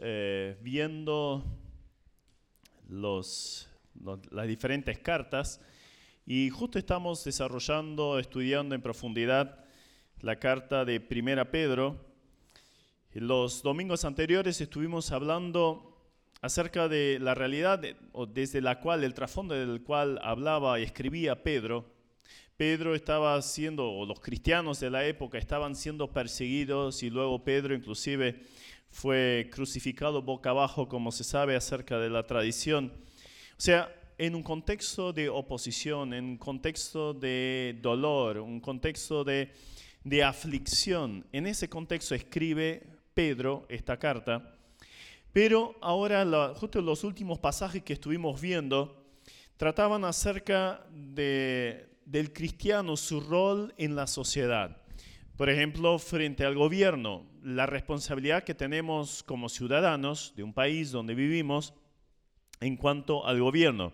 eh, viendo los, las diferentes cartas y justo estamos desarrollando, estudiando en profundidad la carta de Primera Pedro. Los domingos anteriores estuvimos hablando acerca de la realidad desde la cual, el trasfondo del cual hablaba y escribía Pedro. Pedro estaba siendo, o los cristianos de la época estaban siendo perseguidos y luego Pedro inclusive fue crucificado boca abajo, como se sabe acerca de la tradición. O sea, en un contexto de oposición, en un contexto de dolor, un contexto de, de aflicción, en ese contexto escribe Pedro esta carta. Pero ahora, justo los últimos pasajes que estuvimos viendo, trataban acerca de, del cristiano, su rol en la sociedad. Por ejemplo, frente al gobierno, la responsabilidad que tenemos como ciudadanos de un país donde vivimos en cuanto al gobierno.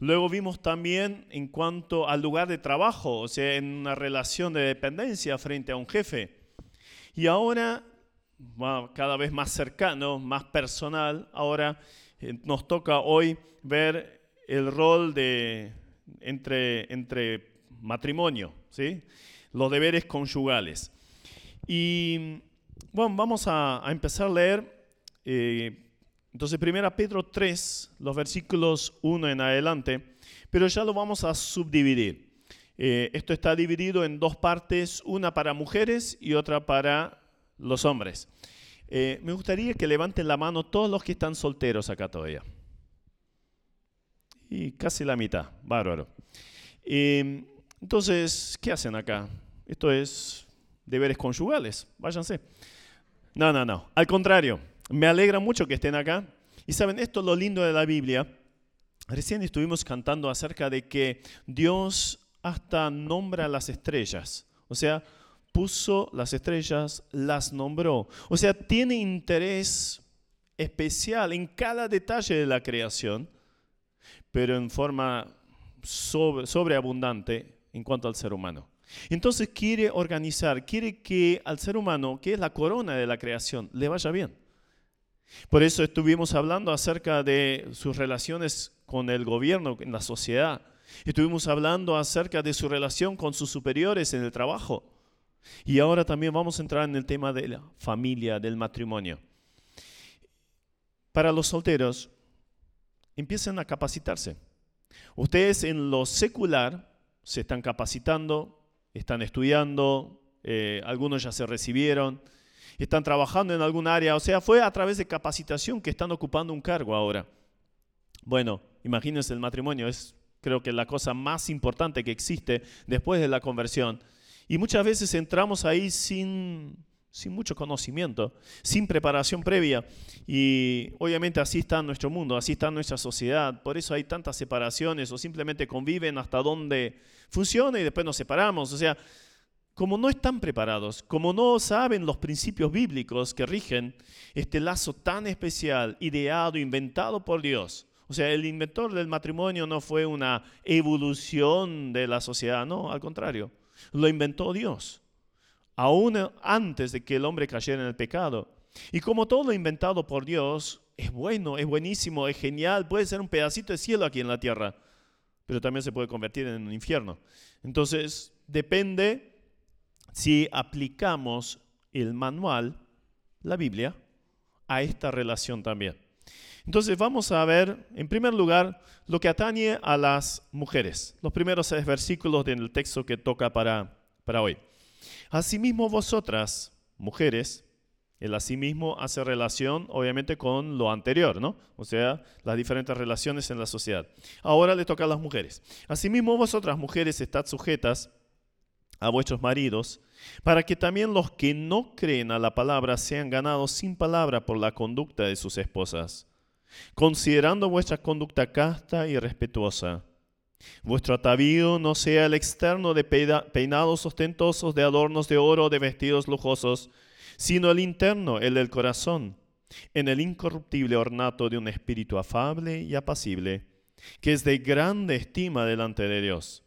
Luego vimos también en cuanto al lugar de trabajo, o sea, en una relación de dependencia frente a un jefe. Y ahora, cada vez más cercano, más personal, ahora eh, nos toca hoy ver el rol de, entre, entre matrimonio, ¿sí? Los deberes conyugales. Y bueno, vamos a, empezar a leer. Eh, entonces, primera Pedro 3, los versículos 1 en adelante, pero ya lo vamos a subdividir. Eh, esto está dividido en dos partes, una para mujeres y otra para los hombres. Eh, me gustaría que levanten la mano todos los que están solteros acá todavía. Y casi la mitad, bárbaro. Entonces, ¿qué hacen acá? Esto es deberes conyugales, váyanse. No, no, no. Al contrario, me alegra mucho que estén acá. Y saben, esto es lo lindo de la Biblia. Recién estuvimos cantando acerca de que Dios hasta nombra las estrellas. O sea, puso las estrellas, las nombró. O sea, tiene interés especial en cada detalle de la creación, pero en forma sobreabundante en cuanto al ser humano. Entonces quiere organizar, quiere que al ser humano, que es la corona de la creación, le vaya bien. Por eso estuvimos hablando acerca de sus relaciones con el gobierno, en la sociedad. Estuvimos hablando acerca de su relación con sus superiores en el trabajo. Y ahora también vamos a entrar en el tema de la familia, del matrimonio. Para los solteros, empiecen a capacitarse. Ustedes en lo secular se están capacitando, están estudiando, eh, algunos ya se recibieron, están trabajando en algún área, o sea, fue a través de capacitación que están ocupando un cargo ahora. Bueno, imagínense el matrimonio, es creo que la cosa más importante que existe después de la conversión. Y muchas veces entramos ahí sin, sin mucho conocimiento, sin preparación previa. Y obviamente así está nuestro mundo, así está nuestra sociedad. Por eso hay tantas separaciones o simplemente conviven hasta donde funciona y después nos separamos. O sea, como no están preparados, como no saben los principios bíblicos que rigen este lazo tan especial, ideado, inventado por Dios. O sea, el inventor del matrimonio no fue una evolución de la sociedad, no, al contrario, lo inventó Dios aún antes de que el hombre cayera en el pecado. Y como todo inventado por Dios, es bueno, es buenísimo, es genial, puede ser un pedacito de cielo aquí en la tierra, pero también se puede convertir en un infierno. Entonces, depende si aplicamos el manual, la Biblia, a esta relación también. Entonces vamos a ver, en primer lugar, lo que atañe a las mujeres. Los primeros seis versículos del texto que toca para, para hoy. Asimismo vosotras, mujeres, el asimismo hace relación obviamente con lo anterior, ¿no? O sea, las diferentes relaciones en la sociedad. Ahora le toca a las mujeres. Asimismo vosotras, mujeres, estad sujetas a vuestros maridos, para que también los que no creen a la palabra sean ganados sin palabra por la conducta de sus esposas, considerando vuestra conducta casta y respetuosa Vuestro atavío no sea el externo de peinados ostentosos, de adornos de oro, de vestidos lujosos, sino el interno, el del corazón, en el incorruptible ornato de un espíritu afable y apacible, que es de grande estima delante de Dios.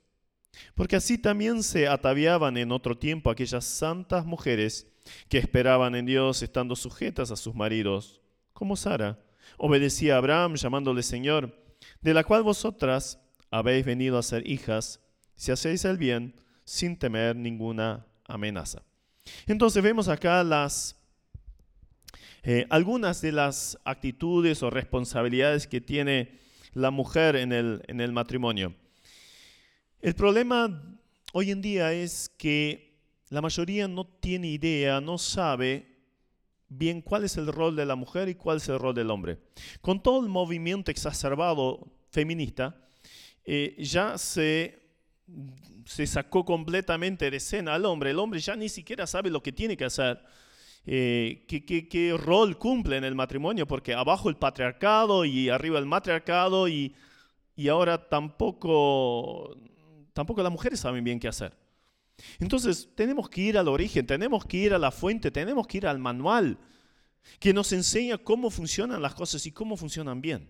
Porque así también se ataviaban en otro tiempo aquellas santas mujeres que esperaban en Dios estando sujetas a sus maridos, como Sara. Obedecía a Abraham llamándole Señor, de la cual vosotras habéis venido a ser hijas, si hacéis el bien sin temer ninguna amenaza. Entonces vemos acá las eh, algunas de las actitudes o responsabilidades que tiene la mujer en el, en el matrimonio. El problema hoy en día es que la mayoría no tiene idea, no sabe bien cuál es el rol de la mujer y cuál es el rol del hombre. Con todo el movimiento exacerbado feminista, eh, ya se, se sacó completamente de escena al hombre. El hombre ya ni siquiera sabe lo que tiene que hacer eh, qué, rol cumple en el matrimonio, porque abajo el patriarcado y arriba el matriarcado y, y ahora tampoco, tampoco las mujeres saben bien qué hacer. Entonces tenemos que ir al origen, tenemos que ir a la fuente, tenemos que ir al manual que nos enseña cómo funcionan las cosas y cómo funcionan bien.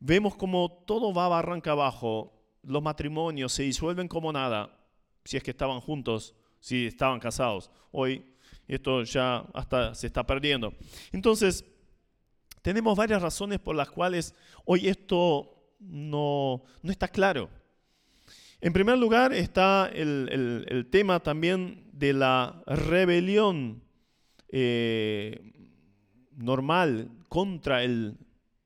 Vemos como todo va barranca abajo, los matrimonios se disuelven como nada, si es que estaban juntos, si estaban casados. Hoy esto ya hasta se está perdiendo. Entonces, tenemos varias razones por las cuales hoy esto no, está claro. En primer lugar está el, tema también de la rebelión eh, normal contra, el,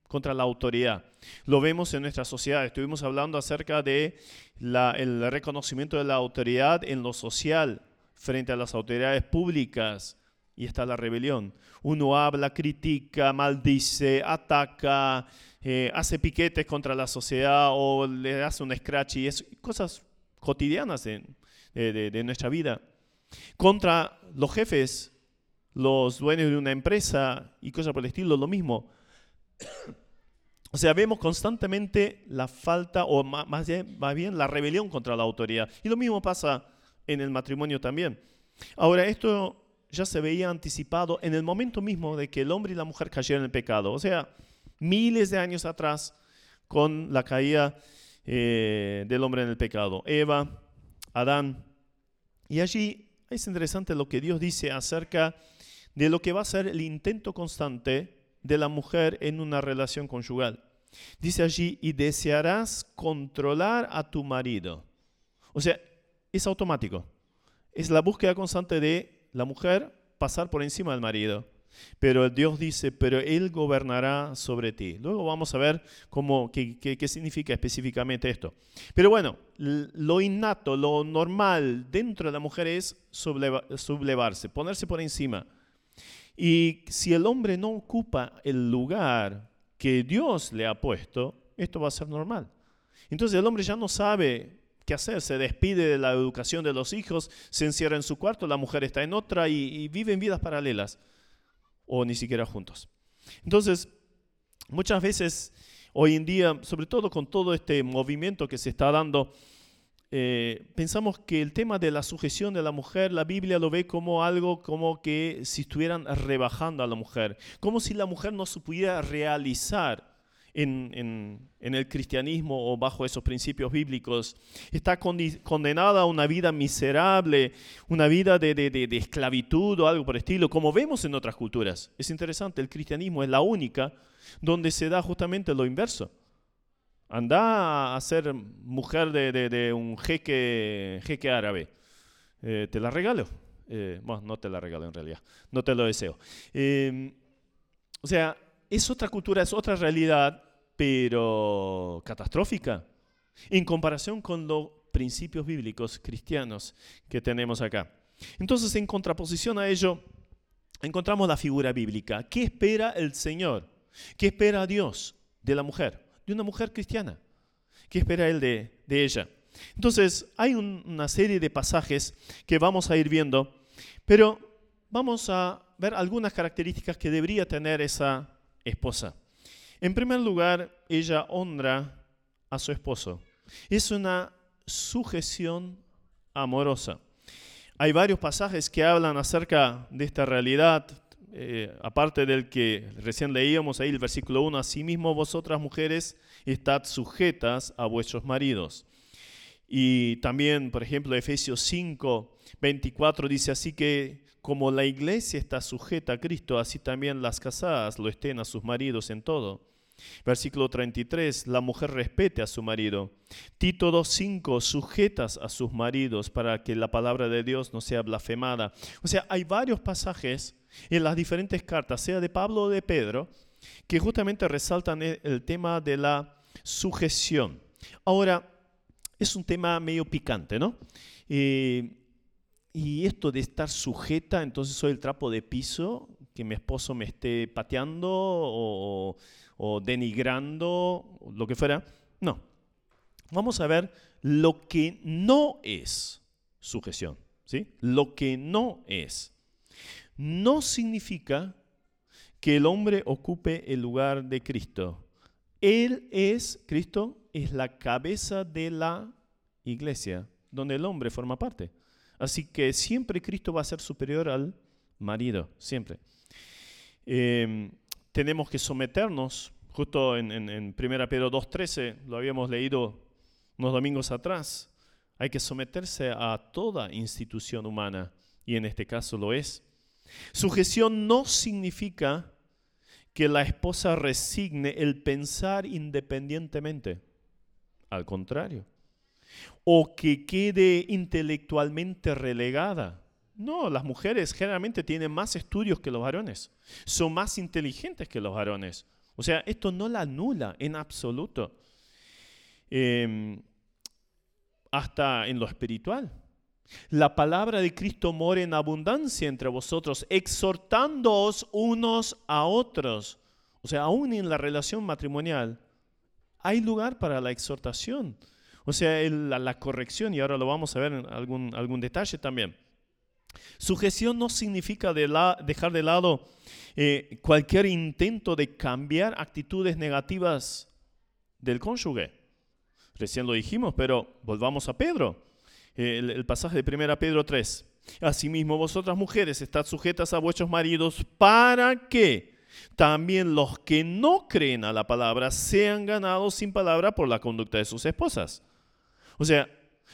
contra la autoridad. Lo vemos en nuestra sociedad. Estuvimos hablando acerca de el reconocimiento de la autoridad en lo social, frente a las autoridades públicas y está la rebelión. Uno habla, critica, maldice, ataca, eh, hace piquetes contra la sociedad o le hace un scratch y es cosas cotidianas de, de nuestra vida. Contra los jefes, los dueños de una empresa y cosas por el estilo, lo mismo. O sea, vemos constantemente la falta, o más bien, la rebelión contra la autoridad. Y lo mismo pasa en el matrimonio también. Ahora, esto ya se veía anticipado en el momento mismo de que el hombre y la mujer cayeron en el pecado. O sea, miles de años atrás, con la caída eh, del hombre en el pecado. Eva, Adán. Y allí es interesante lo que Dios dice acerca de lo que va a ser el intento constante de la mujer en una relación conyugal. Dice allí, y desearás controlar a tu marido. O sea, es automático. Es la búsqueda constante de la mujer pasar por encima del marido. Pero Dios dice, pero Él gobernará sobre ti. Luego vamos a ver cómo, qué, qué, significa específicamente esto. Pero bueno, lo innato, lo normal dentro de la mujer es sublevarse, ponerse por encima. Y si el hombre no ocupa el lugar que Dios le ha puesto, esto va a ser normal. Entonces el hombre ya no sabe qué hacer, se despide de la educación de los hijos, se encierra en su cuarto, la mujer está en otra y, viven vidas paralelas o ni siquiera juntos. Entonces, muchas veces hoy en día, sobre todo con todo este movimiento que se está dando, eh, pensamos que el tema de la sujeción de la mujer, la Biblia lo ve como algo como que si estuvieran rebajando a la mujer, como si la mujer no se pudiera realizar en, el cristianismo o bajo esos principios bíblicos. Está condenada a una vida miserable, una vida de, esclavitud o algo por el estilo, como vemos en otras culturas. Es interesante, el cristianismo es la única donde se da justamente lo inverso. Anda a ser mujer de, un jeque, jeque árabe. Eh, te la regalo. Eh, bueno, no te la regalo en realidad. No te lo deseo. Eh, o sea, es otra cultura, es otra realidad, pero catastrófica, en comparación con los principios bíblicos cristianos que tenemos acá. Entonces, en contraposición a ello, encontramos la figura bíblica. ¿Qué espera el Señor? ¿Qué espera Dios de la mujer? De una mujer cristiana. ¿Qué espera Él de, ella? Entonces, hay una serie de pasajes que vamos a ir viendo, pero vamos a ver algunas características que debería tener esa esposa. En primer lugar, ella honra a su esposo. Es una sujeción amorosa. Hay varios pasajes que hablan acerca de esta realidad, eh, aparte del que recién leíamos ahí el versículo 1, asimismo vosotras mujeres estad sujetas a vuestros maridos. Y también, por ejemplo, Efesios 5, 24 dice así que como la iglesia está sujeta a Cristo, así también las casadas lo estén a sus maridos en todo. Versículo 33, la mujer respete a su marido. Tito 2.5, sujetas a sus maridos para que la palabra de Dios no sea blasfemada. O sea, hay varios pasajes en las diferentes cartas, sea de Pablo o de Pedro, que justamente resaltan el tema de la sujeción. Ahora, es un tema medio picante, ¿no? Eh, y esto de estar sujeta, entonces soy el trapo de piso, que mi esposo me esté pateando o, o denigrando, lo que fuera. No. Vamos a ver lo que no es sujeción. ¿sí? Lo que no es. No significa que el hombre ocupe el lugar de Cristo. Él es, Cristo es la cabeza de la iglesia, donde el hombre forma parte. Así que siempre Cristo va a ser superior al marido, siempre. Em, tenemos que someternos, justo en, en, en 1 Pedro 2.13, lo habíamos leído unos domingos atrás, hay que someterse a toda institución humana, y en este caso lo es. Sujeción no significa que la esposa resigne el pensar independientemente, al contrario, o que quede intelectualmente relegada no, las mujeres generalmente tienen más estudios que los varones, son más inteligentes que los varones. O sea, esto no la anula en absoluto. Em, hasta en lo espiritual. La palabra de Cristo mora en abundancia entre vosotros, exhortándoos unos a otros. O sea, aún en la relación matrimonial hay lugar para la exhortación. O sea, la, corrección, y ahora lo vamos a ver en algún, algún detalle también. Sujeción no significa dejar de lado eh, cualquier intento de cambiar actitudes negativas del cónyuge. Recién lo dijimos, pero volvamos a Pedro, el, pasaje de 1 Pedro 3. Asimismo, vosotras mujeres, estad sujetas a vuestros maridos para que también los que no creen a la palabra sean ganados sin palabra por la conducta de sus esposas. O sea,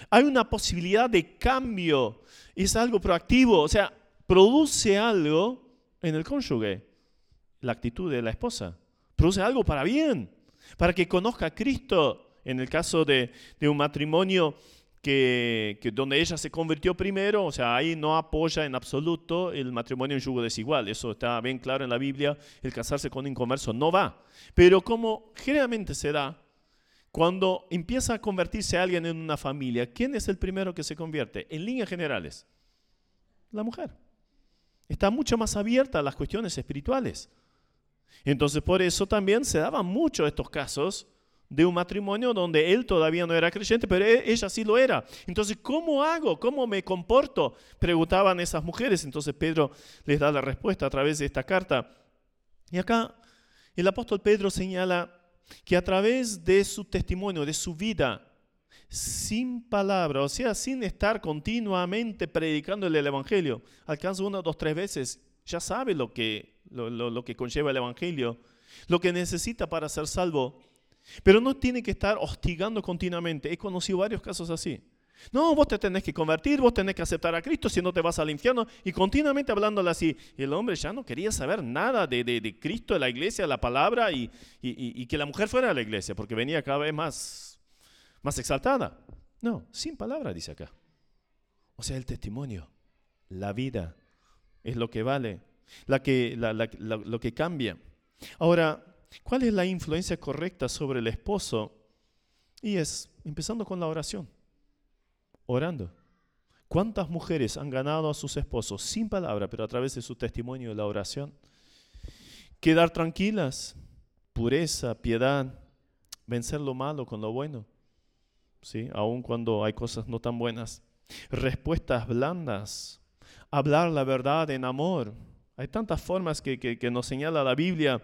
hay una posibilidad de cambio es algo proactivo, o sea, produce algo en el cónyuge, la actitud de la esposa. Produce algo para bien, para que conozca a Cristo. En el caso de, un matrimonio que, donde ella se convirtió primero, o sea, ahí no apoya en absoluto el matrimonio en yugo desigual. Eso está bien claro en la Biblia. El casarse con un inconverso no va. Pero como generalmente se da, cuando empieza a convertirse alguien en una familia, ¿quién es el primero que se convierte? En líneas generales, la mujer. Está mucho más abierta a las cuestiones espirituales. Entonces por eso también se daban mucho estos casos de un matrimonio donde él todavía no era creyente, pero e-, ella sí lo era. Entonces, ¿cómo hago? ¿Cómo me comporto? Preguntaban esas mujeres. Entonces Pedro les da la respuesta a través de esta carta. Y acá el apóstol Pedro señala que a través de su testimonio, de su vida, sin palabra, o sea, sin estar continuamente predicando el Evangelio, alcanza una, dos, tres veces, ya sabe lo que, lo, que conlleva el Evangelio, lo que necesita para ser salvo, pero no tiene que estar hostigando continuamente. He conocido varios casos así. No, vos te tenés que convertir, vos tenés que aceptar a Cristo, si no te vas al infierno. Y continuamente hablándole así. Y el hombre ya no quería saber nada de, de, Cristo, de la iglesia, la palabra y, y, que la mujer fuera a la iglesia, porque venía cada vez más, más exaltada. No, sin palabra, dice acá. O sea, el testimonio, la vida, es lo que vale, la que, lo que cambia. Ahora, ¿cuál es la influencia correcta sobre el esposo? Y es empezando con la oración orando. ¿Cuántas mujeres han ganado a sus esposos sin palabra, pero a través de su testimonio y la oración? Quedar tranquilas, pureza, piedad, vencer lo malo con lo bueno, ¿sí? aun cuando hay cosas no tan buenas. Respuestas blandas, hablar la verdad en amor. Hay tantas formas que, que nos señala la Biblia.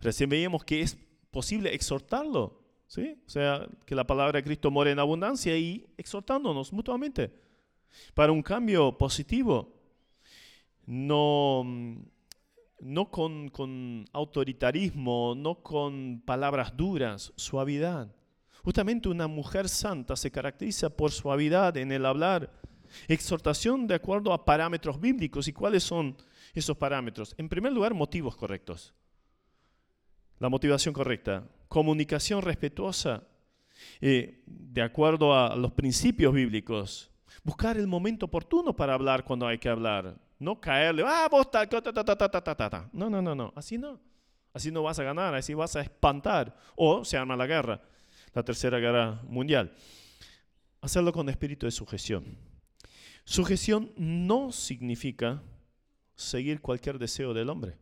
Recién veíamos que es posible exhortarlo, ¿Sí? O sea, que la palabra de Cristo more en abundancia y exhortándonos mutuamente para un cambio positivo. No, no con, con autoritarismo, no con palabras duras, suavidad. Justamente una mujer santa se caracteriza por suavidad en el hablar, Exhortación de acuerdo a parámetros bíblicos. ¿Y cuáles son esos parámetros? En primer lugar, motivos correctos. La motivación correcta. Comunicación respetuosa eh, de acuerdo a los principios bíblicos. Buscar el momento oportuno para hablar cuando hay que hablar. No caerle, ah, vos ta, ta, ta. No, no, no, no. Así no. Así no vas a ganar, así vas a espantar. O se arma la guerra, la tercera guerra mundial. Hacerlo con espíritu de sujeción. Sujeción no significa seguir cualquier deseo del hombre.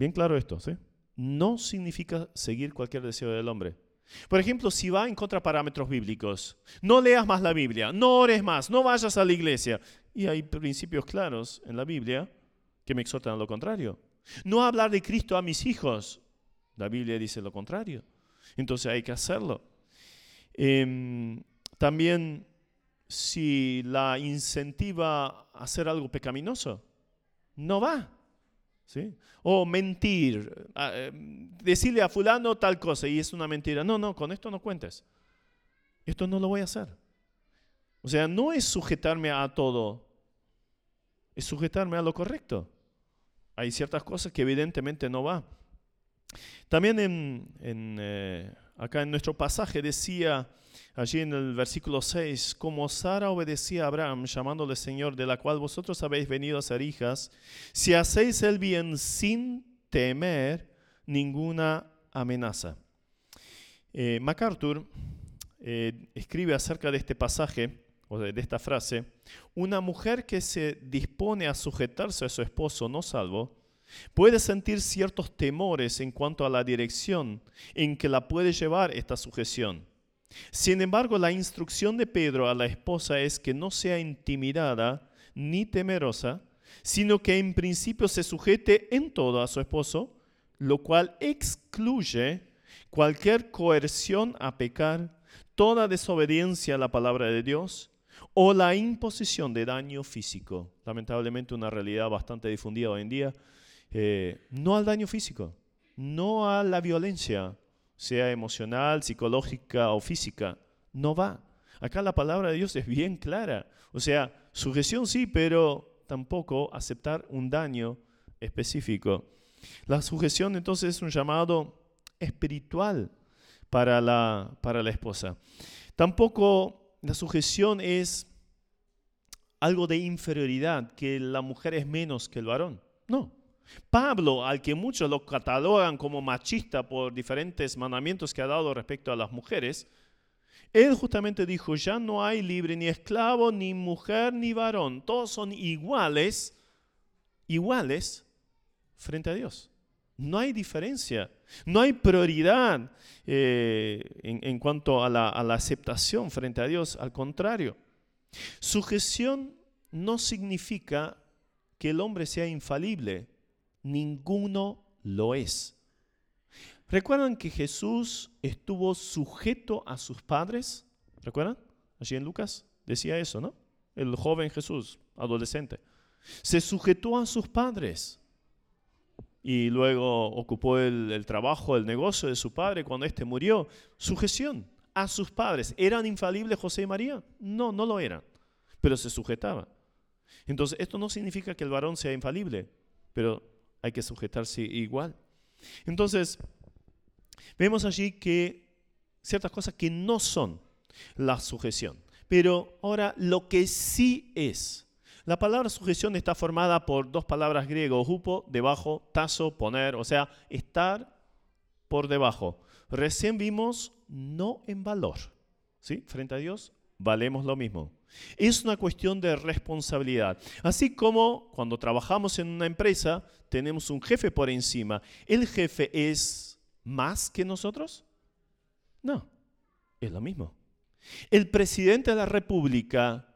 Bien claro esto, ¿sí? No significa seguir cualquier deseo del hombre. Por ejemplo, si va en contra de parámetros bíblicos, no leas más la Biblia, no ores más, no vayas a la iglesia. Y hay principios claros en la Biblia que me exhortan a lo contrario. No hablar de Cristo a mis hijos. La Biblia dice lo contrario. Entonces hay que hacerlo. Em, también si la incentiva a hacer algo pecaminoso, no va. ¿Sí? O mentir, em, decirle a fulano tal cosa y es una mentira. No, no, con esto no cuentes. Esto no lo voy a hacer. O sea, no es sujetarme a todo, es sujetarme a lo correcto. Hay ciertas cosas que evidentemente no va. También en, eh, acá en nuestro pasaje decía allí en el versículo 6, como Sara obedecía a Abraham, llamándole Señor, de la cual vosotros habéis venido a ser hijas, si hacéis el bien sin temer ninguna amenaza. Eh, MacArthur eh, escribe acerca de este pasaje, o de, esta frase, una mujer que se dispone a sujetarse a su esposo no salvo, puede sentir ciertos temores en cuanto a la dirección en que la puede llevar esta sujeción. Sin embargo, la instrucción de Pedro a la esposa es que no sea intimidada ni temerosa, sino que en principio se sujete en todo a su esposo, lo cual excluye cualquier coerción a pecar, toda desobediencia a la palabra de Dios o la imposición de daño físico. Lamentablemente una realidad bastante difundida hoy en día. Eh, no al daño físico, no a la violencia, sea emocional, psicológica o física. No va. Acá la palabra de Dios es bien clara. O sea, sujeción sí, pero tampoco aceptar un daño específico. La sujeción entonces es un llamado espiritual para la, para la esposa. Tampoco la sujeción es algo de inferioridad, que la mujer es menos que el varón. No. Pablo, al que muchos lo catalogan como machista por diferentes mandamientos que ha dado respecto a las mujeres, él justamente dijo, ya no hay libre ni esclavo, ni mujer, ni varón. Todos son iguales, iguales frente a Dios. No hay diferencia, no hay prioridad eh, en, cuanto a la, a la aceptación frente a Dios, al contrario. Sujeción no significa que el hombre sea infalible, ninguno lo es. ¿Recuerdan que Jesús estuvo sujeto a sus padres? ¿Recuerdan? Allí en Lucas decía eso, ¿no? El joven Jesús, adolescente. Se sujetó a sus padres y luego ocupó el, trabajo, el negocio de su padre cuando éste murió. Sujeción a sus padres. ¿Eran infalibles José y María? No, no lo eran, pero se sujetaba. Entonces, esto no significa que el varón sea infalible, pero hay que sujetarse igual. Entonces, vemos allí que ciertas cosas que no son la sujeción, pero ahora lo que sí es la palabra sujeción está formada por dos palabras griegas, hupo, debajo, tazo, poner, o sea, estar por debajo. Recién vimos no en valor. ¿sí? Frente a Dios valemos lo mismo. Es una cuestión de responsabilidad. Así como cuando trabajamos en una empresa, tenemos un jefe por encima. ¿El jefe es más que nosotros? No, es lo mismo. El presidente de la República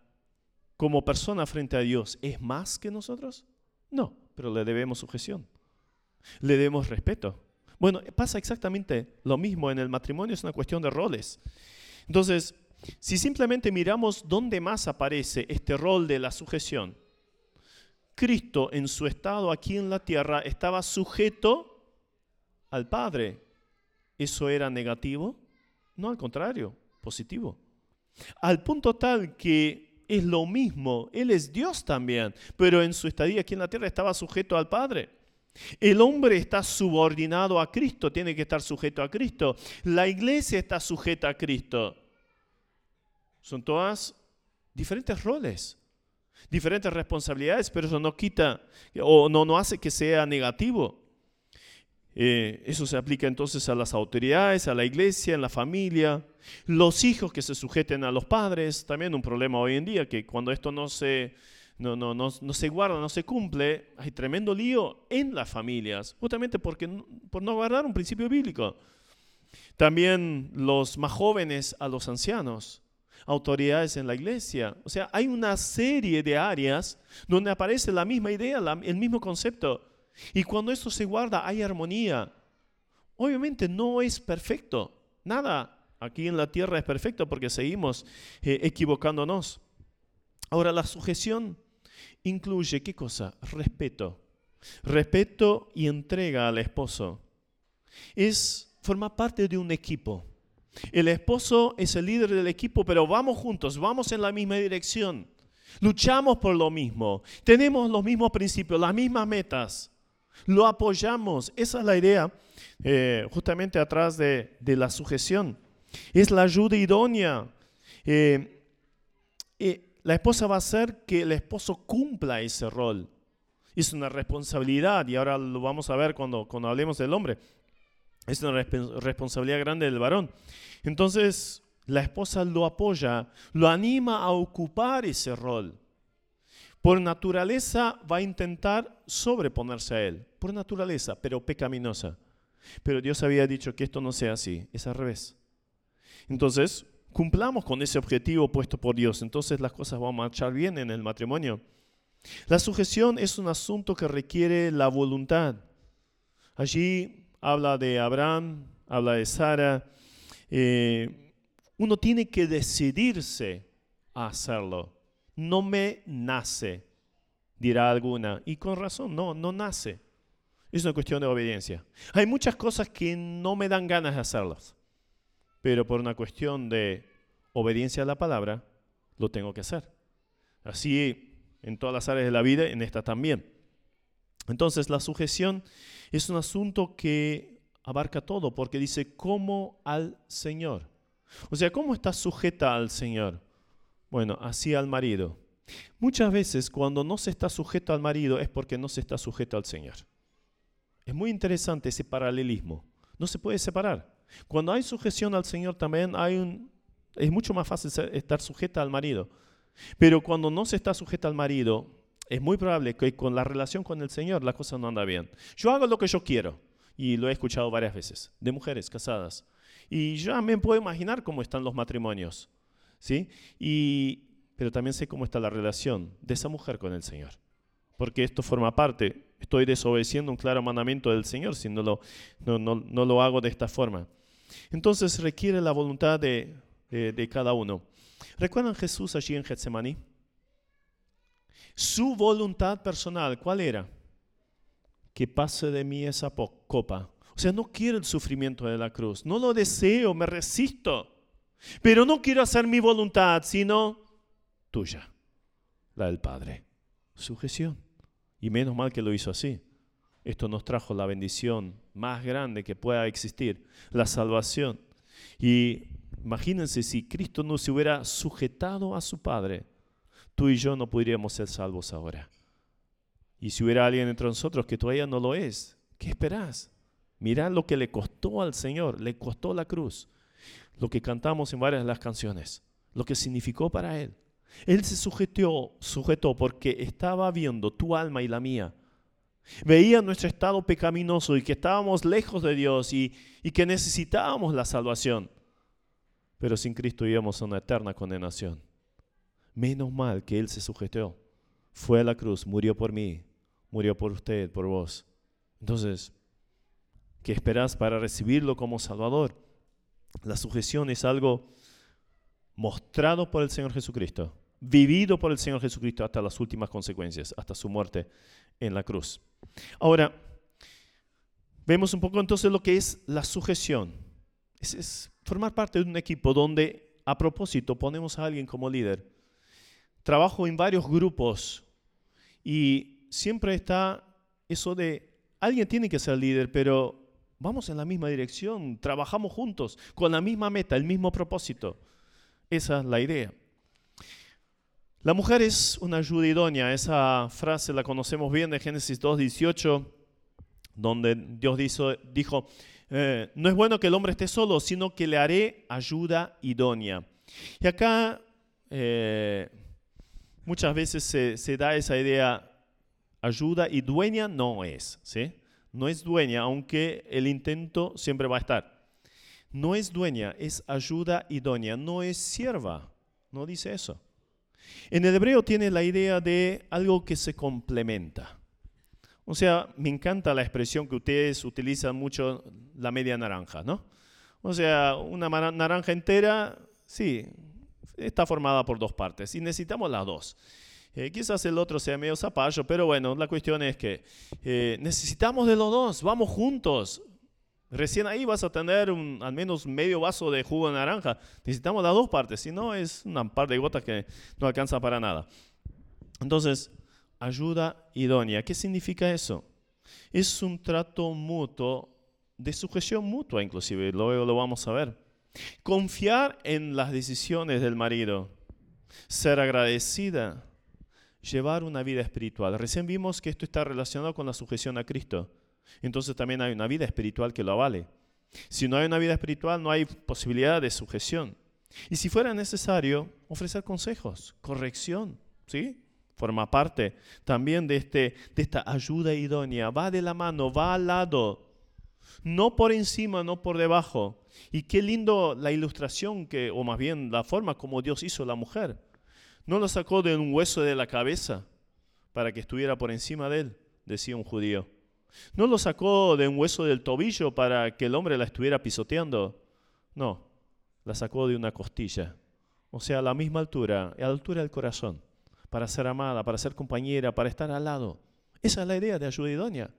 como persona frente a Dios es más que nosotros? No, pero le debemos sujeción. Le debemos respeto. Bueno, pasa exactamente lo mismo en el matrimonio, es una cuestión de roles. Entonces, si simplemente miramos dónde más aparece este rol de la sujeción, Cristo en su estado aquí en la tierra estaba sujeto al Padre. ¿Eso era negativo? No, al contrario, positivo. Al punto tal que es lo mismo, Él es Dios también, pero en su estadía aquí en la tierra estaba sujeto al Padre. El hombre está subordinado a Cristo, tiene que estar sujeto a Cristo. La iglesia está sujeta a Cristo. Son todas diferentes roles, diferentes responsabilidades, pero eso no quita o no, no hace que sea negativo. Eh, eso se aplica entonces a las autoridades, a la iglesia, en la familia, los hijos que se sujeten a los padres, también un problema hoy en día, que cuando esto no se, no, no, no, no se guarda, no se cumple, hay tremendo lío en las familias, justamente porque, por no guardar un principio bíblico. También los más jóvenes a los ancianos, autoridades en la iglesia. O sea, hay una serie de áreas donde aparece la misma idea, el mismo concepto. Y cuando esto se guarda, hay armonía. Obviamente no es perfecto. Nada aquí en la tierra es perfecto porque seguimos eh, equivocándonos. Ahora, la sujeción incluye qué cosa? Respeto. Respeto y entrega al esposo. Es formar parte de un equipo. El esposo es el líder del equipo, pero vamos juntos, vamos en la misma dirección. Luchamos por lo mismo. Tenemos los mismos principios, las mismas metas. Lo apoyamos. Esa es la idea eh, justamente atrás de, la sujeción. Es la ayuda idónea. Eh, eh, la esposa va a hacer que el esposo cumpla ese rol. Es una responsabilidad y ahora lo vamos a ver cuando, cuando hablemos del hombre. Es una responsabilidad grande del varón. Entonces, la esposa lo apoya, lo anima a ocupar ese rol por naturaleza va a intentar sobreponerse a él, por naturaleza, pero pecaminosa. Pero Dios había dicho que esto no sea así, es al revés. Entonces, cumplamos con ese objetivo puesto por Dios, entonces las cosas van a marchar bien en el matrimonio. La sujeción es un asunto que requiere la voluntad. Allí habla de Abraham, habla de Sara. Eh, uno tiene que decidirse a hacerlo no me nace, dirá alguna. Y con razón, no, no nace. Es una cuestión de obediencia. Hay muchas cosas que no me dan ganas de hacerlas, pero por una cuestión de obediencia a la palabra, lo tengo que hacer. Así en todas las áreas de la vida, en esta también. Entonces la sujeción es un asunto que abarca todo, porque dice, como al Señor. O sea, ¿cómo está sujeta al Señor? Bueno, así al marido. Muchas veces cuando no se está sujeto al marido es porque no se está sujeto al Señor. Es muy interesante ese paralelismo. No se puede separar. Cuando hay sujeción al Señor también hay un, es mucho más fácil estar sujeta al marido. Pero cuando no se está sujeta al marido, es muy probable que con la relación con el Señor la cosa no anda bien. Yo hago lo que yo quiero. Y lo he escuchado varias veces, de mujeres casadas. Y yo también puedo imaginar cómo están los matrimonios. ¿sí? Y, pero también sé cómo está la relación de esa mujer con el Señor. Porque esto forma parte, estoy desobedeciendo un claro mandamiento del Señor si no lo, no, no, lo hago de esta forma. Entonces requiere la voluntad de, de, cada uno. ¿Recuerdan Jesús allí en Getsemaní? Su voluntad personal, ¿cuál era? Que pase de mí esa copa. O sea, no quiero el sufrimiento de la cruz, no lo deseo, me resisto. Pero no quiero hacer mi voluntad, sino tuya, la del Padre. Sujeción. Y menos mal que lo hizo así. Esto nos trajo la bendición más grande que pueda existir, la salvación. Y imagínense si Cristo no se hubiera sujetado a su Padre, tú y yo no podríamos ser salvos ahora. Y si hubiera alguien entre nosotros que todavía no lo es, ¿qué esperás? Mirá lo que le costó al Señor, le costó la cruz lo que cantamos en varias de las canciones, lo que significó para Él. Él se sujetó, sujetó porque estaba viendo tu alma y la mía. Veía nuestro estado pecaminoso y que estábamos lejos de Dios y, y que necesitábamos la salvación. Pero sin Cristo íbamos a una eterna condenación. Menos mal que Él se sujetó. Fue a la cruz, murió por mí, murió por usted, por vos. Entonces, ¿qué esperás para recibirlo como Salvador? La sujeción es algo mostrado por el Señor Jesucristo, vivido por el Señor Jesucristo hasta las últimas consecuencias, hasta su muerte en la cruz. Ahora, vemos un poco entonces lo que es la sujeción. Es, formar parte de un equipo donde a propósito ponemos a alguien como líder. Trabajo en varios grupos y siempre está eso de alguien tiene que ser líder, pero vamos en la misma dirección, trabajamos juntos, con la misma meta, el mismo propósito. Esa es la idea. La mujer es una ayuda idónea. Esa frase la conocemos bien de Génesis 2.18, donde Dios dijo, eh, no es bueno que el hombre esté solo, sino que le haré ayuda idónea. Y acá eh, muchas veces se, da esa idea, ayuda y dueña no es, ¿sí? No es dueña, aunque el intento siempre va a estar. No es dueña, es ayuda idónea, no es sierva, no dice eso. En el hebreo tiene la idea de algo que se complementa. O sea, me encanta la expresión que ustedes utilizan mucho, la media naranja, ¿no? O sea, una naranja entera, sí, está formada por dos partes y necesitamos las dos. Eh, quizás el otro sea medio zapallo, pero bueno, la cuestión es que eh, necesitamos de los dos, vamos juntos. Recién ahí vas a tener al menos medio vaso de jugo de naranja. Necesitamos las dos partes, si no es una par de gotas que no alcanza para nada. Entonces, ayuda idónea. ¿Qué significa eso? Es un trato mutuo, de sujeción mutua inclusive, luego lo vamos a ver. Confiar en las decisiones del marido, ser agradecida, llevar una vida espiritual. Recién vimos que esto está relacionado con la sujeción a Cristo entonces también hay una vida espiritual que lo avale. Si no hay una vida espiritual, no hay posibilidad de sujeción. Y si fuera necesario, ofrecer consejos, corrección, ¿sí? Forma parte también de, este, de esta ayuda idónea. Va de la mano, va al lado, no por encima, no por debajo. Y qué lindo la ilustración que, o más bien la forma como Dios hizo la mujer. No lo sacó de un hueso de la cabeza para que estuviera por encima de él, decía un judío. No lo sacó de un hueso del tobillo para que el hombre la estuviera pisoteando. No, la sacó de una costilla. O sea, a la misma altura, a la altura del corazón, para ser amada, para ser compañera, para estar al lado. Esa es la idea de ayuda idónea.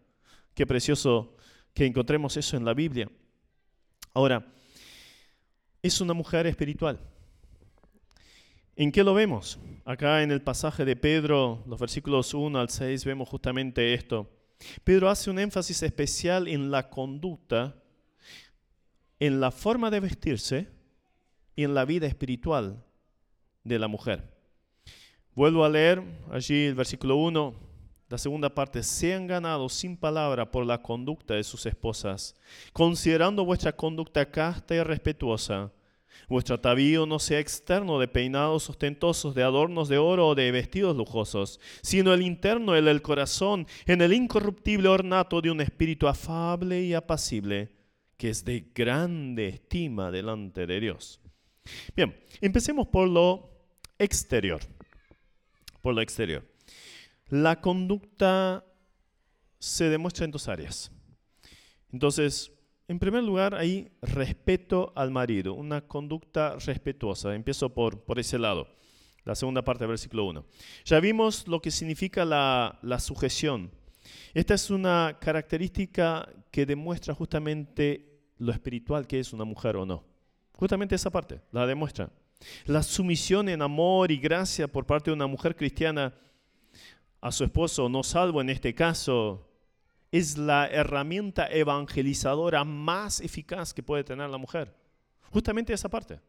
Qué precioso que encontremos eso en la Biblia. Ahora, es una mujer espiritual. ¿En qué lo vemos? Acá en el pasaje de Pedro, los versículos 1 al 6, vemos justamente esto. Pedro hace un énfasis especial en la conducta, en la forma de vestirse y en la vida espiritual de la mujer. Vuelvo a leer allí el versículo 1, la segunda parte, sean ganados sin palabra por la conducta de sus esposas, considerando vuestra conducta casta y respetuosa Vuestro atavío no sea externo de peinados ostentosos, de adornos de oro o de vestidos lujosos, sino el interno, el del corazón, en el incorruptible ornato de un espíritu afable y apacible, que es de grande estima delante de Dios. Bien, empecemos por lo exterior. Por lo exterior. La conducta se demuestra en dos áreas. Entonces, en primer lugar, hay respeto al marido, una conducta respetuosa. Empiezo por, por ese lado, la segunda parte del versículo 1. Ya vimos lo que significa la, la sujeción. Esta es una característica que demuestra justamente lo espiritual que es una mujer o no. Justamente esa parte la demuestra. La sumisión en amor y gracia por parte de una mujer cristiana a su esposo, no salvo en este caso, es la herramienta evangelizadora más eficaz que puede tener la mujer. Justamente esa parte.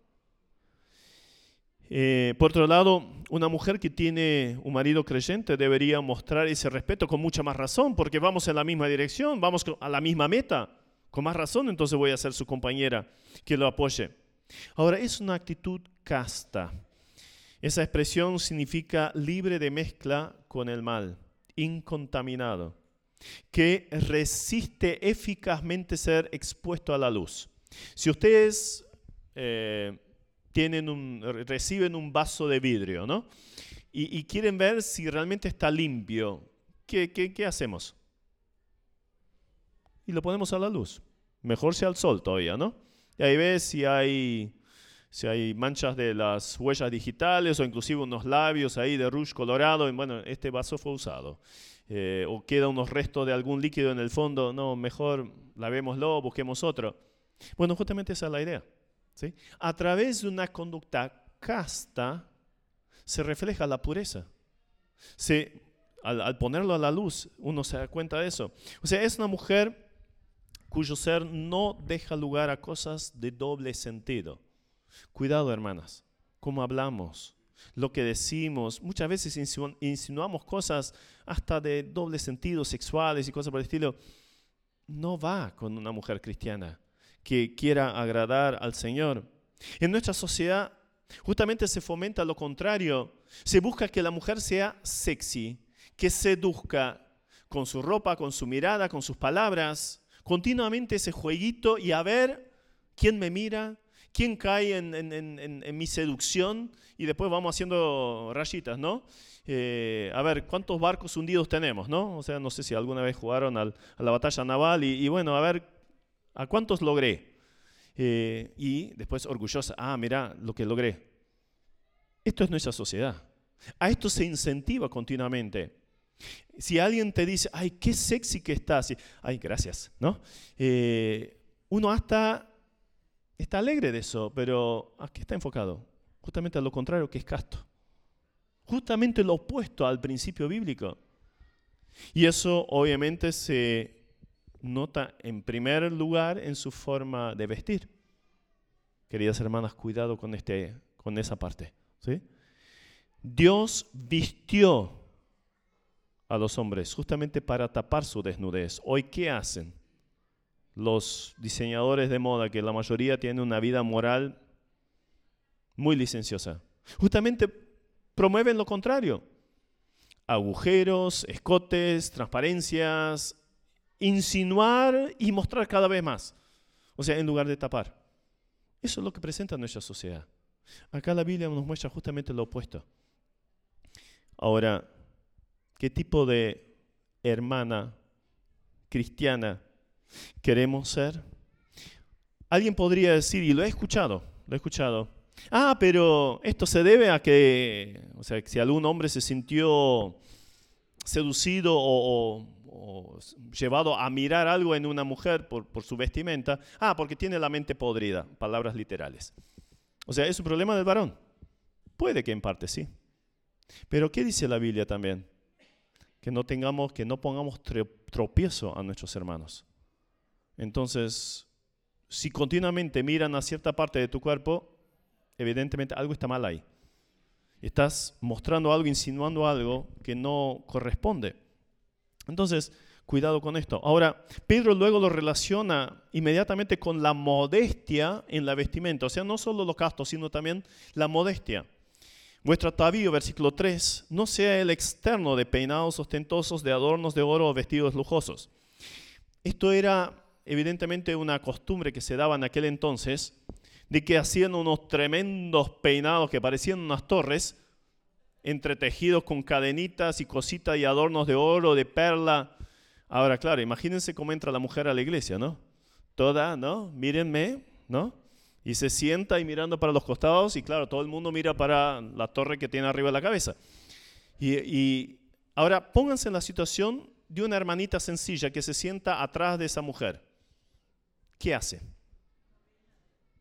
Eh, por otro lado, una mujer que tiene un marido creyente debería mostrar ese respeto con mucha más razón, porque vamos en la misma dirección, vamos a la misma meta. Con más razón, entonces voy a ser su compañera que lo apoye. Ahora, es una actitud casta. Esa expresión significa libre de mezcla con el mal, incontaminado que resiste eficazmente ser expuesto a la luz. Si ustedes eh, tienen un, reciben un vaso de vidrio ¿no? y, quieren ver si realmente está limpio, ¿qué, qué, hacemos? Y lo ponemos a la luz. Mejor sea al sol todavía, ¿no? Y ahí ves si hay, si hay manchas de las huellas digitales o inclusive unos labios ahí de rouge colorado. Y bueno, este vaso fue usado. Eh, o queda unos restos de algún líquido en el fondo, no, mejor lavémoslo, busquemos otro. Bueno, justamente esa es la idea. ¿sí? A través de una conducta casta se refleja la pureza. Se, al, al, ponerlo a la luz, uno se da cuenta de eso. O sea, es una mujer cuyo ser no deja lugar a cosas de doble sentido. Cuidado, hermanas, cómo hablamos, lo que decimos. Muchas veces insinuamos cosas hasta de doble sentido, sexuales y cosas por el estilo. No va con una mujer cristiana que quiera agradar al Señor. En nuestra sociedad justamente se fomenta lo contrario. Se busca que la mujer sea sexy, que seduzca con su ropa, con su mirada, con sus palabras. Continuamente ese jueguito y a ver quién me mira, ¿Quién cae en, mi seducción? Y después vamos haciendo rayitas, ¿no? Eh, a ver, ¿cuántos barcos hundidos tenemos, no? O sea, no sé si alguna vez jugaron a la batalla naval y, bueno, a ver, ¿a cuántos logré? Eh, y después orgullosa, ah, mira lo que logré. Esto es nuestra sociedad. A esto se incentiva continuamente. Si alguien te dice, ay, qué sexy que estás, ay, gracias, ¿no? Eh, uno hasta está alegre de eso, pero ¿a qué está enfocado? Justamente a lo contrario, que es casto. Justamente lo opuesto al principio bíblico. Y eso obviamente se nota en primer lugar en su forma de vestir. Queridas hermanas, cuidado con, este, con esa parte. ¿sí? Dios vistió a los hombres justamente para tapar su desnudez. Hoy, ¿qué hacen? Los diseñadores de moda, que la mayoría tienen una vida moral muy licenciosa. Justamente promueven lo contrario. Agujeros, escotes, transparencias, insinuar y mostrar cada vez más. O sea, en lugar de tapar. Eso es lo que presenta nuestra sociedad. Acá la Biblia nos muestra justamente lo opuesto. Ahora, ¿qué tipo de hermana cristiana queremos ser? Alguien podría decir, y lo he escuchado, lo he escuchado, ah, pero esto se debe a que, o sea, si algún hombre se sintió seducido o, llevado a mirar algo en una mujer por, por, su vestimenta, ah, porque tiene la mente podrida, palabras literales. O sea, es un problema del varón. Puede que en parte sí. Pero ¿qué dice la Biblia también? Que no tengamos, que no pongamos tropiezo a nuestros hermanos. Entonces, si continuamente miran a cierta parte de tu cuerpo, evidentemente algo está mal ahí. Estás mostrando algo, insinuando algo que no corresponde. Entonces, cuidado con esto. Ahora, Pedro luego lo relaciona inmediatamente con la modestia en la vestimenta. O sea, no solo lo casto, sino también la modestia. Vuestro atavío, versículo 3, no sea el externo de peinados ostentosos, de adornos de oro o vestidos lujosos. Esto era evidentemente una costumbre que se daba en aquel entonces, de que hacían unos tremendos peinados que parecían unas torres, entretejidos con cadenitas y cositas y adornos de oro, de perla. Ahora, claro, imagínense cómo entra la mujer a la iglesia, ¿no? Toda, ¿no? Mírenme, ¿no? Y se sienta y mirando para los costados y claro, todo el mundo mira para la torre que tiene arriba de la cabeza. Y, y ahora pónganse en la situación de una hermanita sencilla que se sienta atrás de esa mujer. ¿Qué hace?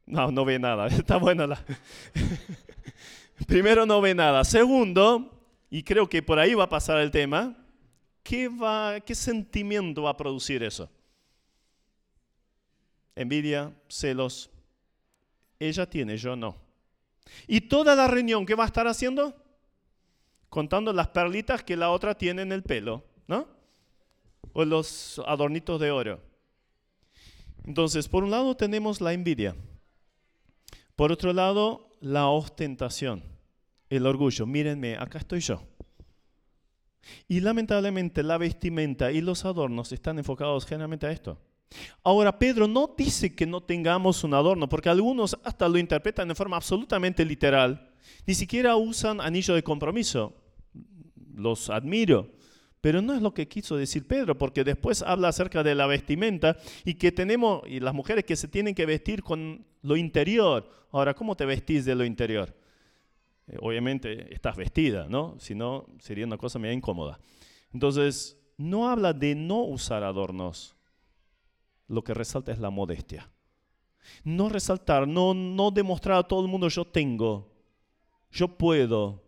No, no ve nada. Está buena la... Primero, no ve nada. Segundo, y creo que por ahí va a pasar el tema, ¿qué, va, qué sentimiento va a producir eso? Envidia, celos. Ella tiene, yo no. Y toda la reunión, ¿qué va a estar haciendo? Contando las perlitas que la otra tiene en el pelo, ¿no? O los adornitos de oro. Entonces, por un lado tenemos la envidia. Por otro lado, la ostentación, el orgullo. Mírenme, acá estoy yo. Y lamentablemente la vestimenta y los adornos están enfocados generalmente a esto. Ahora, Pedro no dice que no tengamos un adorno, porque algunos hasta lo interpretan de forma absolutamente literal. Ni siquiera usan anillo de compromiso. Los admiro. Pero no es lo que quiso decir Pedro, porque después habla acerca de la vestimenta y que tenemos, y las mujeres que se tienen que vestir con lo interior. Ahora, ¿cómo te vestís de lo interior? Eh, obviamente estás vestida, ¿no? Si no, sería una cosa medio incómoda. Entonces, no habla de no usar adornos. Lo que resalta es la modestia. No resaltar, no, no demostrar a todo el mundo yo tengo, yo puedo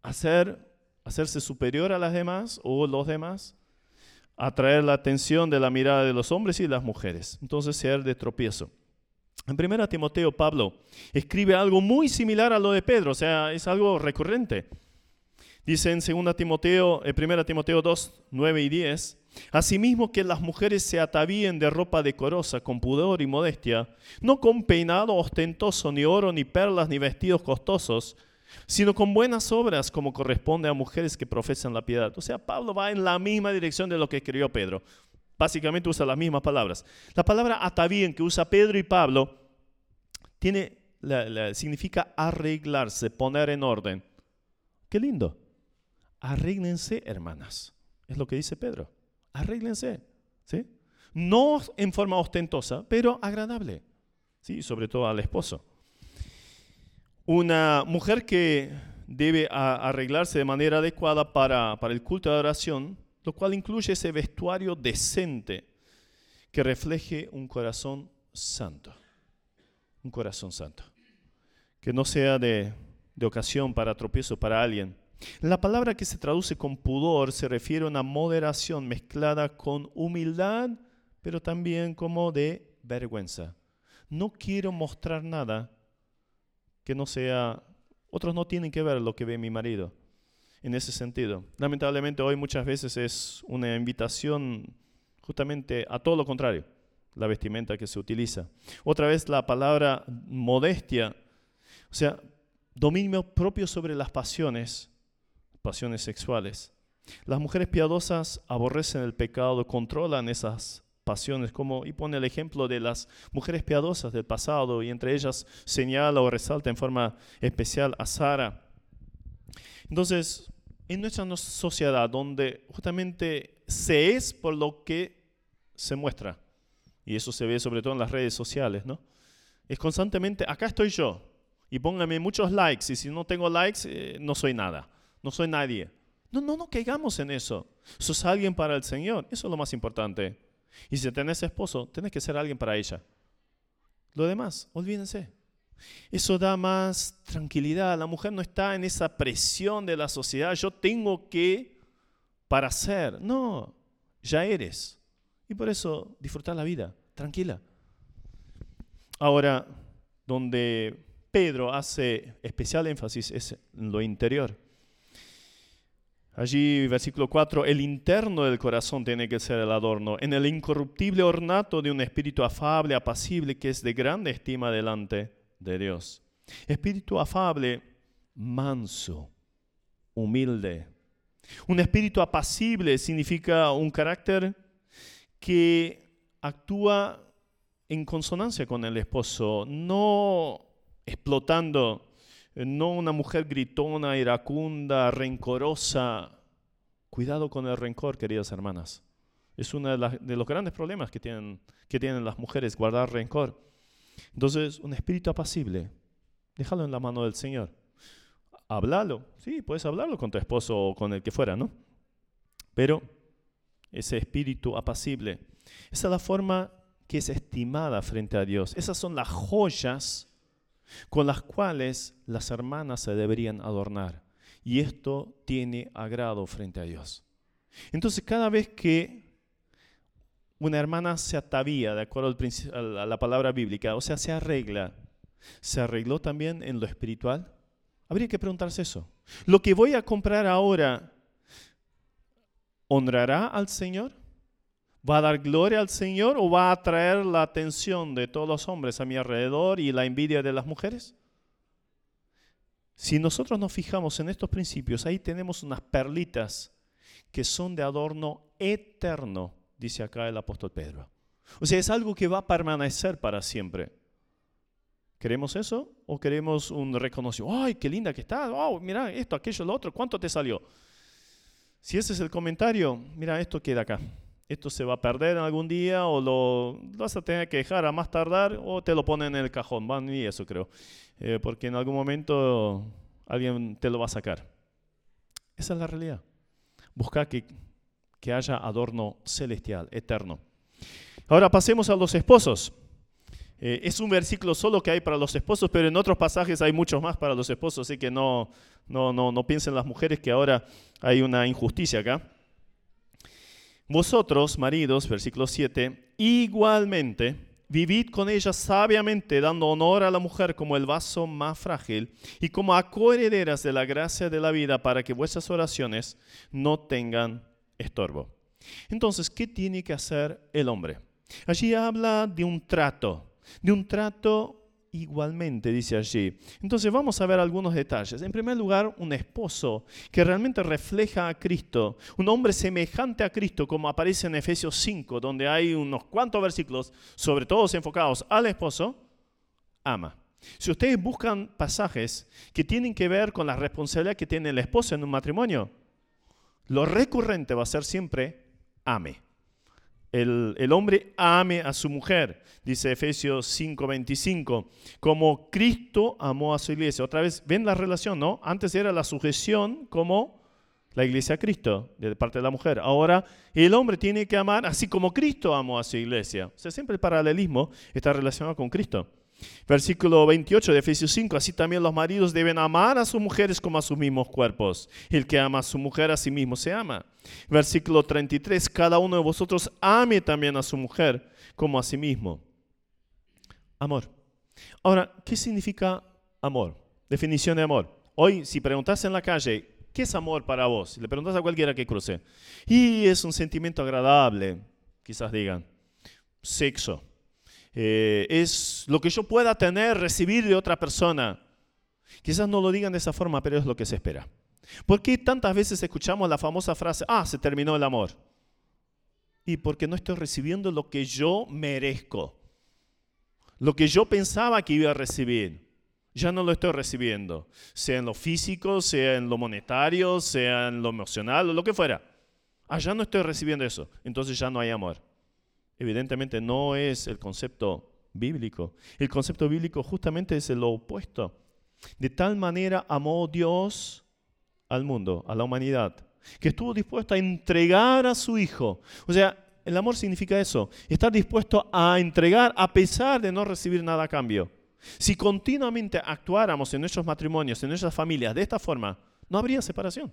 hacer, hacerse superior a las demás o los demás, atraer la atención de la mirada de los hombres y las mujeres. Entonces ser de tropiezo. En 1 Timoteo, Pablo escribe algo muy similar a lo de Pedro, o sea, es algo recurrente. Dice en 2 Timoteo, 1 eh, Timoteo 2, 9 y 10, Asimismo que las mujeres se atavíen de ropa decorosa, con pudor y modestia, no con peinado ostentoso, ni oro, ni perlas, ni vestidos costosos, sino con buenas obras como corresponde a mujeres que profesan la piedad. O sea, Pablo va en la misma dirección de lo que escribió Pedro. Básicamente usa las mismas palabras. La palabra atavíen que usa Pedro y Pablo tiene, significa arreglarse, poner en orden. Qué lindo. Arréglense, hermanas. Es lo que dice Pedro. Arréglense. ¿sí? No en forma ostentosa, pero agradable. ¿sí? Sobre todo al esposo. Una mujer que debe arreglarse de manera adecuada para, para el culto de adoración lo cual incluye ese vestuario decente que refleje un corazón santo. Un corazón santo. Que no sea de, ocasión para tropiezo para alguien. La palabra que se traduce con pudor se refiere a una moderación mezclada con humildad, pero también como de vergüenza. No quiero mostrar nada que no sea... Otros no tienen que ver lo que ve mi marido en ese sentido. Lamentablemente hoy muchas veces es una invitación justamente a todo lo contrario, la vestimenta que se utiliza. Otra vez la palabra modestia, o sea, dominio propio sobre las pasiones, pasiones sexuales. Las mujeres piadosas aborrecen el pecado, controlan esas pasiones, como y pone el ejemplo de las mujeres piadosas del pasado y entre ellas señala o resalta en forma especial a Sara. Entonces, en nuestra sociedad donde justamente se es por lo que se muestra. Y eso se ve sobre todo en las redes sociales, ¿no? Es constantemente, acá estoy yo, y póngame muchos likes, y si no tengo likes, eh, no soy nada, no soy nadie. No, no, no caigamos en eso. Sos alguien para el Señor, eso es lo más importante. Y si tenés esposo, tenés que ser alguien para ella. Lo demás, olvídense. Eso da más tranquilidad. La mujer no está en esa presión de la sociedad. Yo tengo que para ser. No, ya eres. Y por eso disfrutar la vida, tranquila. Ahora, donde Pedro hace especial énfasis es en lo interior. Allí, versículo 4, el interno del corazón tiene que ser el adorno, en el incorruptible ornato de un espíritu afable, apacible, que es de grande estima delante de Dios. Espíritu afable, manso, humilde. Un espíritu apacible significa un carácter que actúa en consonancia con el esposo, no explotando, no una mujer gritona, iracunda, rencorosa. Cuidado con el rencor, queridas hermanas. Es uno de, de los grandes problemas que tienen, que tienen las mujeres, guardar rencor. Entonces, un espíritu apacible, déjalo en la mano del Señor. Háblalo, sí, puedes hablarlo con tu esposo o con el que fuera, ¿no? Pero ese espíritu apacible, esa es la forma que es estimada frente a Dios. Esas son las joyas con las cuales las hermanas se deberían adornar. Y esto tiene agrado frente a Dios. Entonces, cada vez que una hermana se atavía, de acuerdo a la palabra bíblica, o sea, se arregla. ¿Se arregló también en lo espiritual? Habría que preguntarse eso. ¿Lo que voy a comprar ahora honrará al Señor? ¿Va a dar gloria al Señor o va a atraer la atención de todos los hombres a mi alrededor y la envidia de las mujeres? Si nosotros nos fijamos en estos principios, ahí tenemos unas perlitas que son de adorno eterno dice acá el apóstol Pedro. O sea, es algo que va a permanecer para siempre. ¿Queremos eso o queremos un reconocimiento? ¡Ay, qué linda que está! ¡Wow! Mira esto, aquello, lo otro. ¿Cuánto te salió? Si ese es el comentario, mira, esto queda acá. Esto se va a perder algún día o lo, vas a tener que dejar a más tardar o te lo ponen en el cajón. Van y eso creo. Eh, porque en algún momento alguien te lo va a sacar. Esa es la realidad. Busca que que haya adorno celestial, eterno. Ahora pasemos a los esposos. Eh, es un versículo solo que hay para los esposos, pero en otros pasajes hay muchos más para los esposos, así que no, no, no, no piensen las mujeres que ahora hay una injusticia acá. Vosotros, maridos, versículo 7, igualmente vivid con ella sabiamente, dando honor a la mujer como el vaso más frágil y como a coherederas de la gracia de la vida para que vuestras oraciones no tengan estorbo. Entonces, ¿qué tiene que hacer el hombre? Allí habla de un trato, de un trato igualmente, dice allí. Entonces vamos a ver algunos detalles. En primer lugar, un esposo que realmente refleja a Cristo, un hombre semejante a Cristo, como aparece en Efesios 5, donde hay unos cuantos versículos, sobre todos enfocados al esposo, ama. Si ustedes buscan pasajes que tienen que ver con la responsabilidad que tiene el esposo en un matrimonio, lo recurrente va a ser siempre ame el, hombre ame a su mujer, dice Efesios 5:25, como Cristo amó a su iglesia. Otra vez, ven la relación, ¿no? Antes era la sujeción como la iglesia a Cristo, de parte de la mujer. Ahora el hombre tiene que amar así como Cristo amó a su iglesia. O sea, siempre el paralelismo está relacionado con Cristo. Versículo 28 de Efesios 5, así también los maridos deben amar a sus mujeres como a sus mismos cuerpos. El que ama a su mujer a sí mismo se ama. Versículo 33, cada uno de vosotros ame también a su mujer como a sí mismo. Amor. Ahora, ¿qué significa amor? Definición de amor. Hoy, si preguntas en la calle, ¿qué es amor para vos? Le preguntas a cualquiera que cruce. Y es un sentimiento agradable, quizás digan. Sexo eh, es lo que yo pueda tener, recibir de otra persona. Quizás no lo digan de esa forma, pero es lo que se espera. ¿Por qué tantas veces escuchamos la famosa frase, ah, se terminó el amor? Y porque no estoy recibiendo lo que yo merezco. Lo que yo pensaba que iba a recibir, ya no lo estoy recibiendo. Sea en lo físico, sea en lo monetario, sea en lo emocional, o lo que fuera. Ah, ya no estoy recibiendo eso. Entonces ya no hay amor evidentemente no es el concepto bíblico. El concepto bíblico justamente es lo opuesto. De tal manera amó Dios al mundo, a la humanidad, que estuvo dispuesto a entregar a su Hijo. O sea, el amor significa eso, estar dispuesto a entregar a pesar de no recibir nada a cambio. Si continuamente actuáramos en nuestros matrimonios, en nuestras familias de esta forma, no habría separación.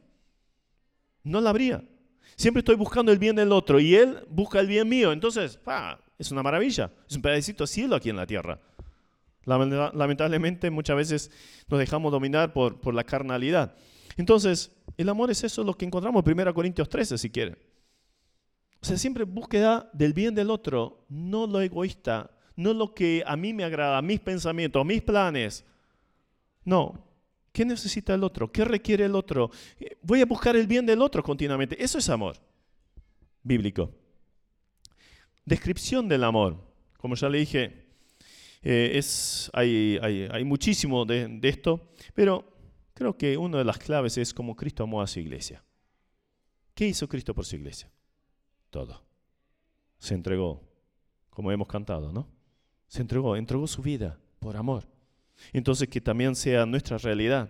No la habría. Siempre estoy buscando el bien del otro y él busca el bien mío. Entonces, es una maravilla. Es un pedacito de cielo aquí en la tierra. Lamentablemente muchas veces nos dejamos dominar por, por la carnalidad. Entonces, el amor es eso lo que encontramos en 1 Corintios 13, si quieren. O sea, siempre búsqueda del bien del otro, no lo egoísta, no lo que a mí me agrada, mis pensamientos, mis planes. No, ¿Qué necesita el otro? ¿Qué requiere el otro? Voy a buscar el bien del otro continuamente. Eso es amor bíblico. Descripción del amor. Como ya le dije, eh, es, hay, hay, muchísimo de, de esto, pero creo que una de las claves es cómo Cristo amó a su iglesia. ¿Qué hizo Cristo por su iglesia? Todo. Se entregó, como hemos cantado, ¿no? Se entregó, entregó su vida por amor. Entonces que también sea nuestra realidad.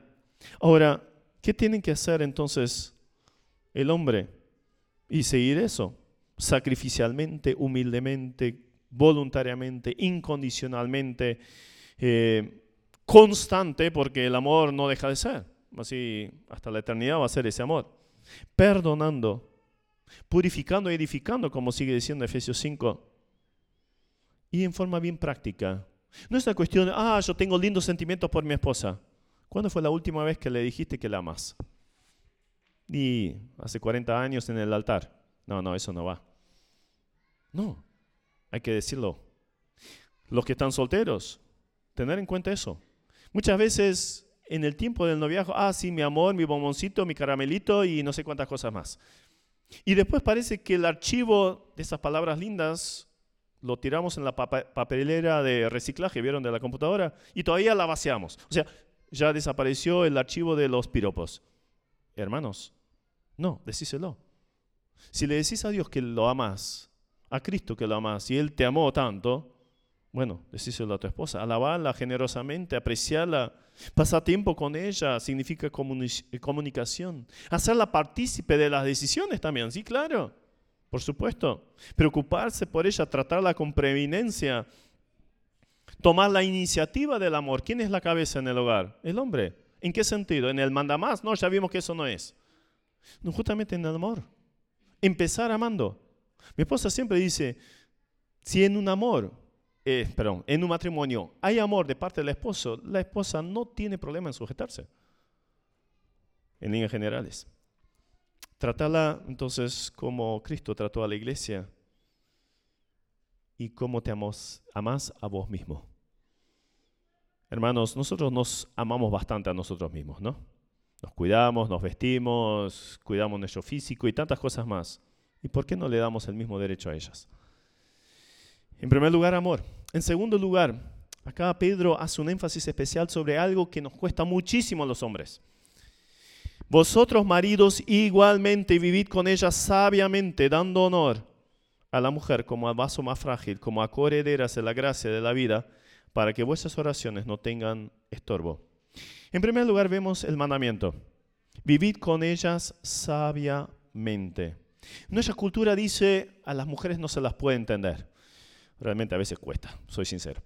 Ahora, ¿qué tiene que hacer entonces el hombre? Y seguir eso, sacrificialmente, humildemente, voluntariamente, incondicionalmente, eh, constante, porque el amor no deja de ser. Así hasta la eternidad va a ser ese amor. Perdonando, purificando edificando, como sigue diciendo Efesios 5. Y en forma bien práctica, no es una cuestión ah, yo tengo lindos sentimientos por mi esposa. ¿Cuándo fue la última vez que le dijiste que la amas? Y hace 40 años en el altar. No, no, eso no va. No, hay que decirlo. Los que están solteros, tener en cuenta eso. Muchas veces en el tiempo del noviazgo, ah, sí, mi amor, mi bomboncito, mi caramelito y no sé cuántas cosas más. Y después parece que el archivo de esas palabras lindas lo tiramos en la papelera de reciclaje, ¿vieron? De la computadora, y todavía la vaciamos. O sea, ya desapareció el archivo de los piropos. Hermanos, no, decíselo. Si le decís a Dios que lo amas, a Cristo que lo amas, y Él te amó tanto, bueno, decíselo a tu esposa, alabarla generosamente, apreciarla, pasar tiempo con ella, significa comunicación, hacerla partícipe de las decisiones también, sí, claro por supuesto. Preocuparse por ella, tratarla con preeminencia. tomar la iniciativa del amor. ¿Quién es la cabeza en el hogar? El hombre. ¿En qué sentido? ¿En el mandamás? No, ya vimos que eso no es. No, justamente en el amor. Empezar amando. Mi esposa siempre dice, si en un amor, eh, perdón, en un matrimonio hay amor de parte del esposo, la esposa no tiene problema en sujetarse. En líneas generales. Tratarla entonces como Cristo trató a la iglesia y cómo te amas, amas a vos mismo. Hermanos, nosotros nos amamos bastante a nosotros mismos, ¿no? Nos cuidamos, nos vestimos, cuidamos nuestro físico y tantas cosas más. ¿Y por qué no le damos el mismo derecho a ellas? En primer lugar, amor. En segundo lugar, acá Pedro hace un énfasis especial sobre algo que nos cuesta muchísimo a los hombres. Vosotros, maridos, igualmente vivid con ella sabiamente, dando honor a la mujer como al vaso más frágil, como a coherederas de la gracia de la vida, para que vuestras oraciones no tengan estorbo. En primer lugar vemos el mandamiento. Vivid con ellas sabiamente. Nuestra cultura dice a las mujeres no se las puede entender. Realmente a veces cuesta, soy sincero.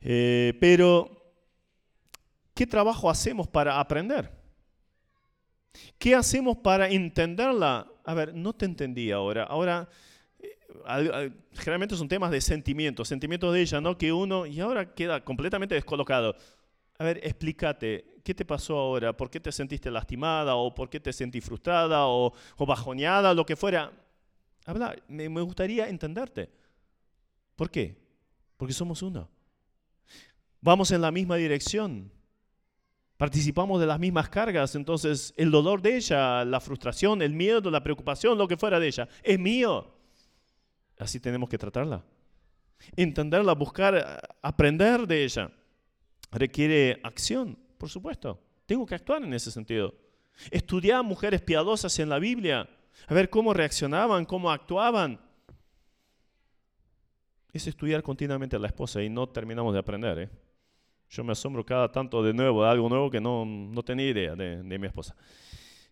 Eh, pero, ¿qué trabajo hacemos para aprender? ¿Qué hacemos para entenderla? A ver, no te entendí ahora. Ahora, eh, generalmente son temas de sentimientos, sentimientos de ella, ¿no? Que uno, y ahora queda completamente descolocado. A ver, explícate, ¿qué te pasó ahora? ¿Por qué te sentiste lastimada? ¿O por qué te sentí frustrada? ¿O, o bajoneada? Lo que fuera. Habla, me, me gustaría entenderte. ¿Por qué? Porque somos uno. Vamos en la misma dirección. Participamos de las mismas cargas, entonces el dolor de ella, la frustración, el miedo, la preocupación, lo que fuera de ella, es mío. Así tenemos que tratarla. Entenderla, buscar, aprender de ella. Requiere acción, por supuesto. Tengo que actuar en ese sentido. Estudiar mujeres piadosas en la Biblia, a ver cómo reaccionaban, cómo actuaban. Es estudiar continuamente a la esposa y no terminamos de aprender. ¿eh? Yo me asombro cada tanto de nuevo, de algo nuevo que no, no tenía idea de, de mi esposa.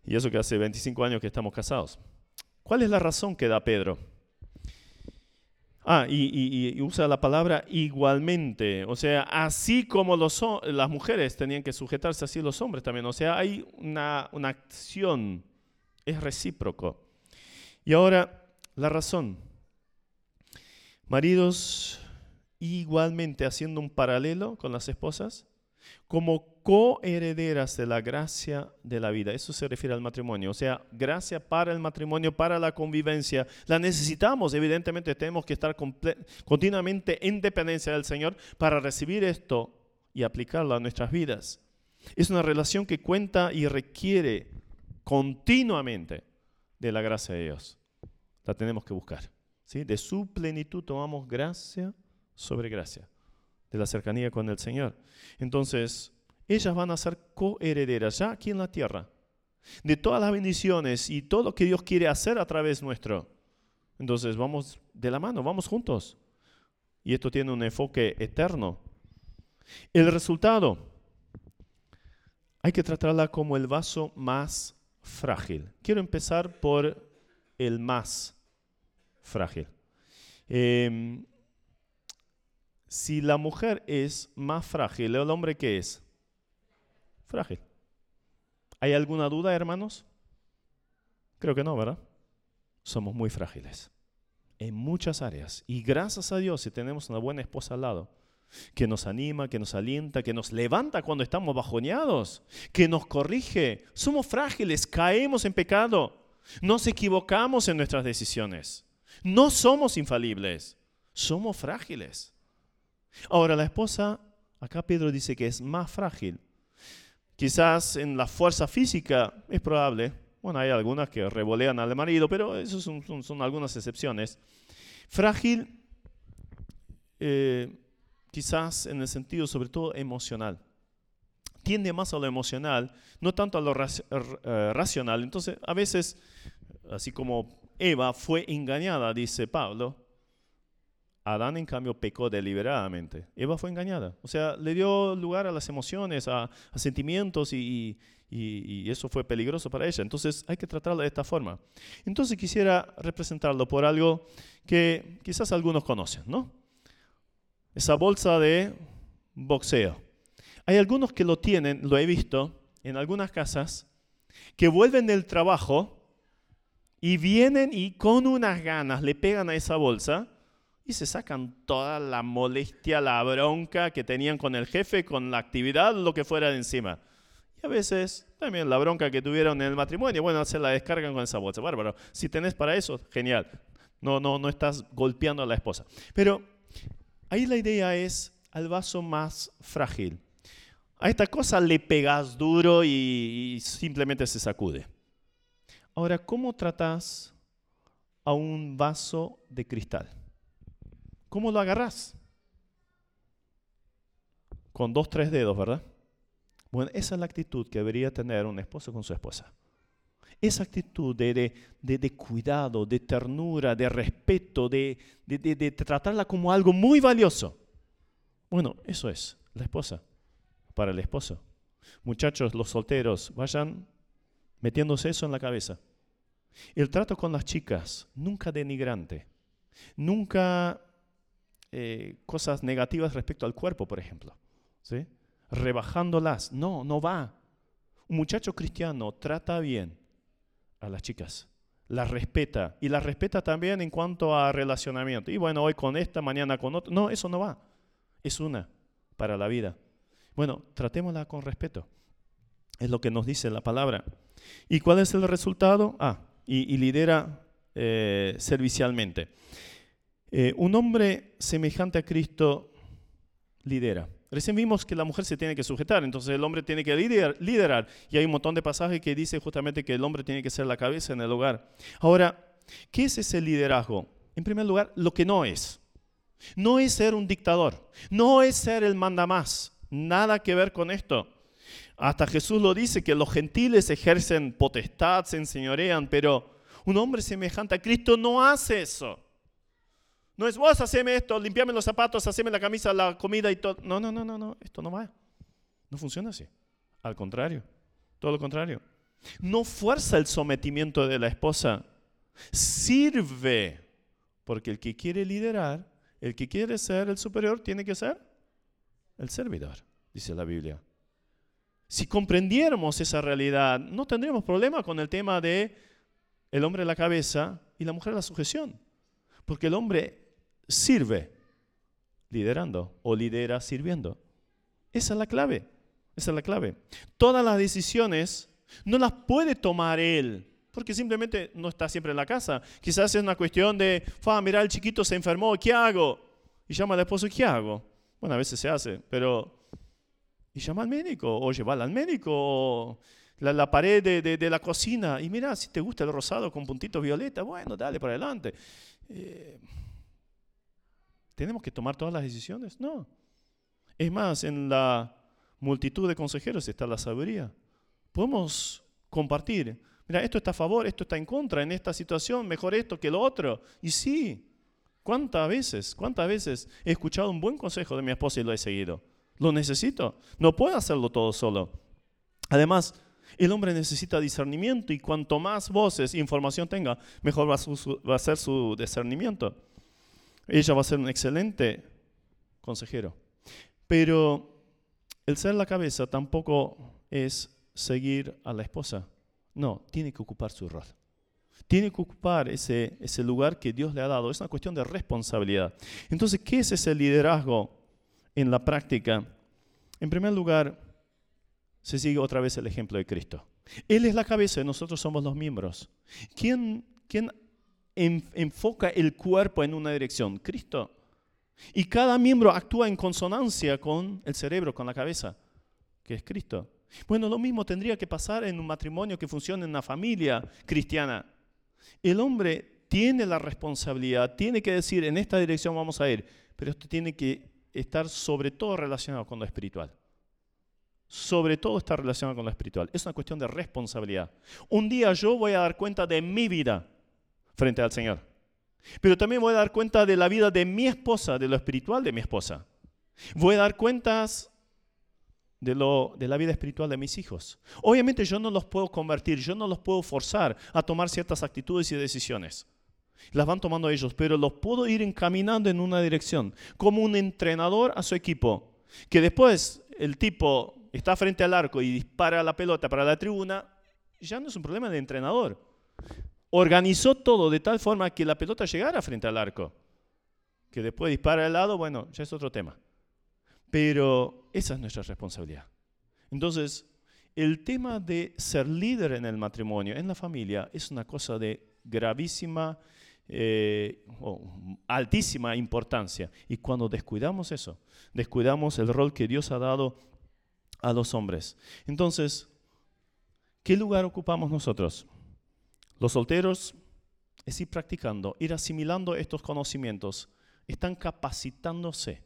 Y eso que hace 25 años que estamos casados. ¿Cuál es la razón que da Pedro? Ah, y, usa la palabra igualmente. O sea, así como los, las mujeres tenían que sujetarse, así los hombres también. O sea, hay una, una acción, es recíproco. Y ahora, la razón. Maridos, igualmente haciendo un paralelo con las esposas, como coherederas de la gracia de la vida. Eso se refiere al matrimonio. O sea, gracia para el matrimonio, para la convivencia. La necesitamos, evidentemente tenemos que estar continuamente en dependencia del Señor para recibir esto y aplicarlo a nuestras vidas. Es una relación que cuenta y requiere continuamente de la gracia de Dios. La tenemos que buscar. ¿sí? De su plenitud tomamos gracia sobre gracia de la cercanía con el Señor. Entonces, ellas van a ser coherederas ya aquí en la tierra de todas las bendiciones y todo lo que Dios quiere hacer a través nuestro. Entonces, vamos de la mano, vamos juntos. Y esto tiene un enfoque eterno. El resultado, hay que tratarla como el vaso más frágil. Quiero empezar por el más frágil. Eh, si la mujer es más frágil, ¿el hombre qué es? Frágil. ¿Hay alguna duda, hermanos? Creo que no, ¿verdad? Somos muy frágiles en muchas áreas. Y gracias a Dios si tenemos una buena esposa al lado, que nos anima, que nos alienta, que nos levanta cuando estamos bajoneados, que nos corrige. Somos frágiles, caemos en pecado, nos equivocamos en nuestras decisiones. No somos infalibles, somos frágiles. Ahora, la esposa, acá Pedro dice que es más frágil. Quizás en la fuerza física es probable. Bueno, hay algunas que revolean al marido, pero eso son, algunas excepciones. Frágil, eh, quizás en el sentido sobre todo emocional. Tiende más a lo emocional, no tanto a lo eh, racional. Entonces, a veces, así como Eva fue engañada, dice Pablo, Adán, en cambio, pecó deliberadamente. Eva fue engañada. O sea, le dio lugar a las emociones, a, sentimientos y, eso fue peligroso para ella. Entonces, hay que tratarla de esta forma. Entonces, quisiera representarlo por algo que quizás algunos conocen, ¿no? Esa bolsa de boxeo. Hay algunos que lo tienen, lo he visto en algunas casas, que vuelven del trabajo y vienen y con unas ganas le pegan a esa bolsa y se sacan toda la molestia, la bronca que tenían con el jefe, con la actividad, lo que fuera de encima. Y a veces también la bronca que tuvieron en el matrimonio, bueno, se la descargan con esa bolsa. Bárbaro. Si tenés para eso, genial. No, no, no estás golpeando a la esposa. Pero ahí la idea es al vaso más frágil. A esta cosa le pegas duro y, y simplemente se sacude. Ahora, ¿cómo tratas a un vaso de cristal? ¿Cómo lo agarras? Con dos, tres dedos, ¿verdad? Bueno, esa es la actitud que debería tener un esposo con su esposa. Esa actitud de, cuidado, de ternura, de respeto, de, de tratarla como algo muy valioso. Bueno, eso es la esposa para el esposo. Muchachos, los solteros, vayan metiéndose eso en la cabeza. El trato con las chicas, nunca denigrante, nunca eh, cosas negativas respecto al cuerpo, por ejemplo. ¿sí? Rebajándolas. No, no va. Un muchacho cristiano trata bien a las chicas, las respeta y las respeta también en cuanto a relacionamiento. Y bueno, hoy con esta, mañana con otra. No, eso no va. Es una para la vida. Bueno, tratémosla con respeto. Es lo que nos dice la palabra. ¿Y cuál es el resultado? Ah, y, lidera eh, servicialmente. Eh, un hombre semejante a Cristo lidera. Recién vimos que la mujer se tiene que sujetar, entonces el hombre tiene que liderar, Y hay un montón de pasajes que dice justamente que el hombre tiene que ser la cabeza en el hogar. Ahora, ¿qué es ese liderazgo? En primer lugar, lo que no es. No es ser un dictador, no es ser el mandamás, nada que ver con esto. Hasta Jesús lo dice que los gentiles ejercen potestad, se enseñorean, pero un hombre semejante a Cristo no hace eso. No es vos haceme esto, limpiame los zapatos, haceme la camisa, la comida y todo. No, no, no, no, no, esto no va. No funciona así. Al contrario, todo lo contrario. No fuerza el sometimiento de la esposa, sirve. Porque el que quiere liderar, el que quiere ser el superior, tiene que ser el servidor, dice la Biblia. Si comprendiéramos esa realidad, no tendríamos problema con el tema de el hombre la cabeza y la mujer la sujeción. Porque el hombre sirve liderando o lidera sirviendo. Esa es la clave. Esa es la clave. Todas las decisiones no las puede tomar él, porque simplemente no está siempre en la casa. Quizás es una cuestión de, fa, mira, el chiquito se enfermó, ¿qué hago? Y llama al esposo, ¿qué hago? Bueno, a veces se hace, pero... Y llama al médico, o llevarla al médico, o la, pared de, la cocina. Y mira, si te gusta el rosado con puntitos violeta, bueno, dale para adelante. Eh, ¿Tenemos que tomar todas las decisiones? No. Es más, en la multitud de consejeros está la sabiduría. Podemos compartir. Mira, esto está a favor, esto está en contra, en esta situación, mejor esto que lo otro. Y sí, ¿cuántas veces, cuántas veces he escuchado un buen consejo de mi esposa y lo he seguido? Lo necesito. No puedo hacerlo todo solo. Además, el hombre necesita discernimiento y cuanto más voces e información tenga, mejor va a ser su discernimiento ella va a ser un excelente consejero. Pero el ser la cabeza tampoco es seguir a la esposa. No, tiene que ocupar su rol. Tiene que ocupar ese, ese lugar que Dios le ha dado. Es una cuestión de responsabilidad. Entonces, ¿qué es ese liderazgo en la práctica? En primer lugar, se sigue otra vez el ejemplo de Cristo. Él es la cabeza y nosotros somos los miembros. ¿Quién, quién enfoca el cuerpo en una dirección? Cristo. Y cada miembro actúa en consonancia con el cerebro, con la cabeza, que es Cristo. Bueno, lo mismo tendría que pasar en un matrimonio que funcione en una familia cristiana. El hombre tiene la responsabilidad, tiene que decir, en esta dirección vamos a ir, pero esto tiene que estar sobre todo relacionado con lo espiritual. Sobre todo está relacionado con lo espiritual. Es una cuestión de responsabilidad. Un día yo voy a dar cuenta de mi vida frente al Señor. Pero también voy a dar cuenta de la vida de mi esposa, de lo espiritual de mi esposa. Voy a dar cuentas de, lo, de la vida espiritual de mis hijos. Obviamente yo no los puedo convertir, yo no los puedo forzar a tomar ciertas actitudes y decisiones. Las van tomando ellos, pero los puedo ir encaminando en una dirección, como un entrenador a su equipo. Que después el tipo está frente al arco y dispara la pelota para la tribuna, ya no es un problema del entrenador. Organizó todo de tal forma que la pelota llegara frente al arco. Que después dispara al lado, bueno, ya es otro tema. Pero esa es nuestra responsabilidad. Entonces, el tema de ser líder en el matrimonio, en la familia, es una cosa de gravísima, eh, altísima importancia. Y cuando descuidamos eso, descuidamos el rol que Dios ha dado a los hombres. Entonces, ¿qué lugar ocupamos nosotros? Los solteros es ir practicando, ir asimilando estos conocimientos, están capacitándose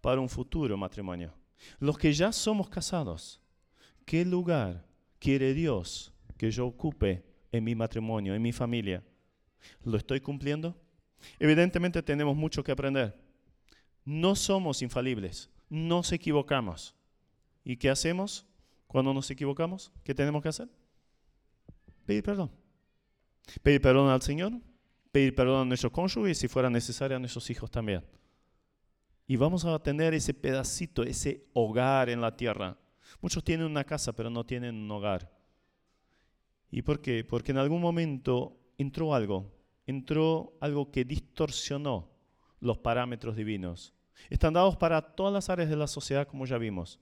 para un futuro matrimonio. Los que ya somos casados, ¿qué lugar quiere Dios que yo ocupe en mi matrimonio, en mi familia? ¿Lo estoy cumpliendo? Evidentemente tenemos mucho que aprender. No somos infalibles, nos equivocamos. ¿Y qué hacemos cuando nos equivocamos? ¿Qué tenemos que hacer? Pedir perdón. Pedir perdón al Señor, pedir perdón a nuestro cónyuge y si fuera necesario a nuestros hijos también. Y vamos a tener ese pedacito, ese hogar en la tierra. Muchos tienen una casa, pero no tienen un hogar. ¿Y por qué? Porque en algún momento entró algo, entró algo que distorsionó los parámetros divinos. Están dados para todas las áreas de la sociedad, como ya vimos.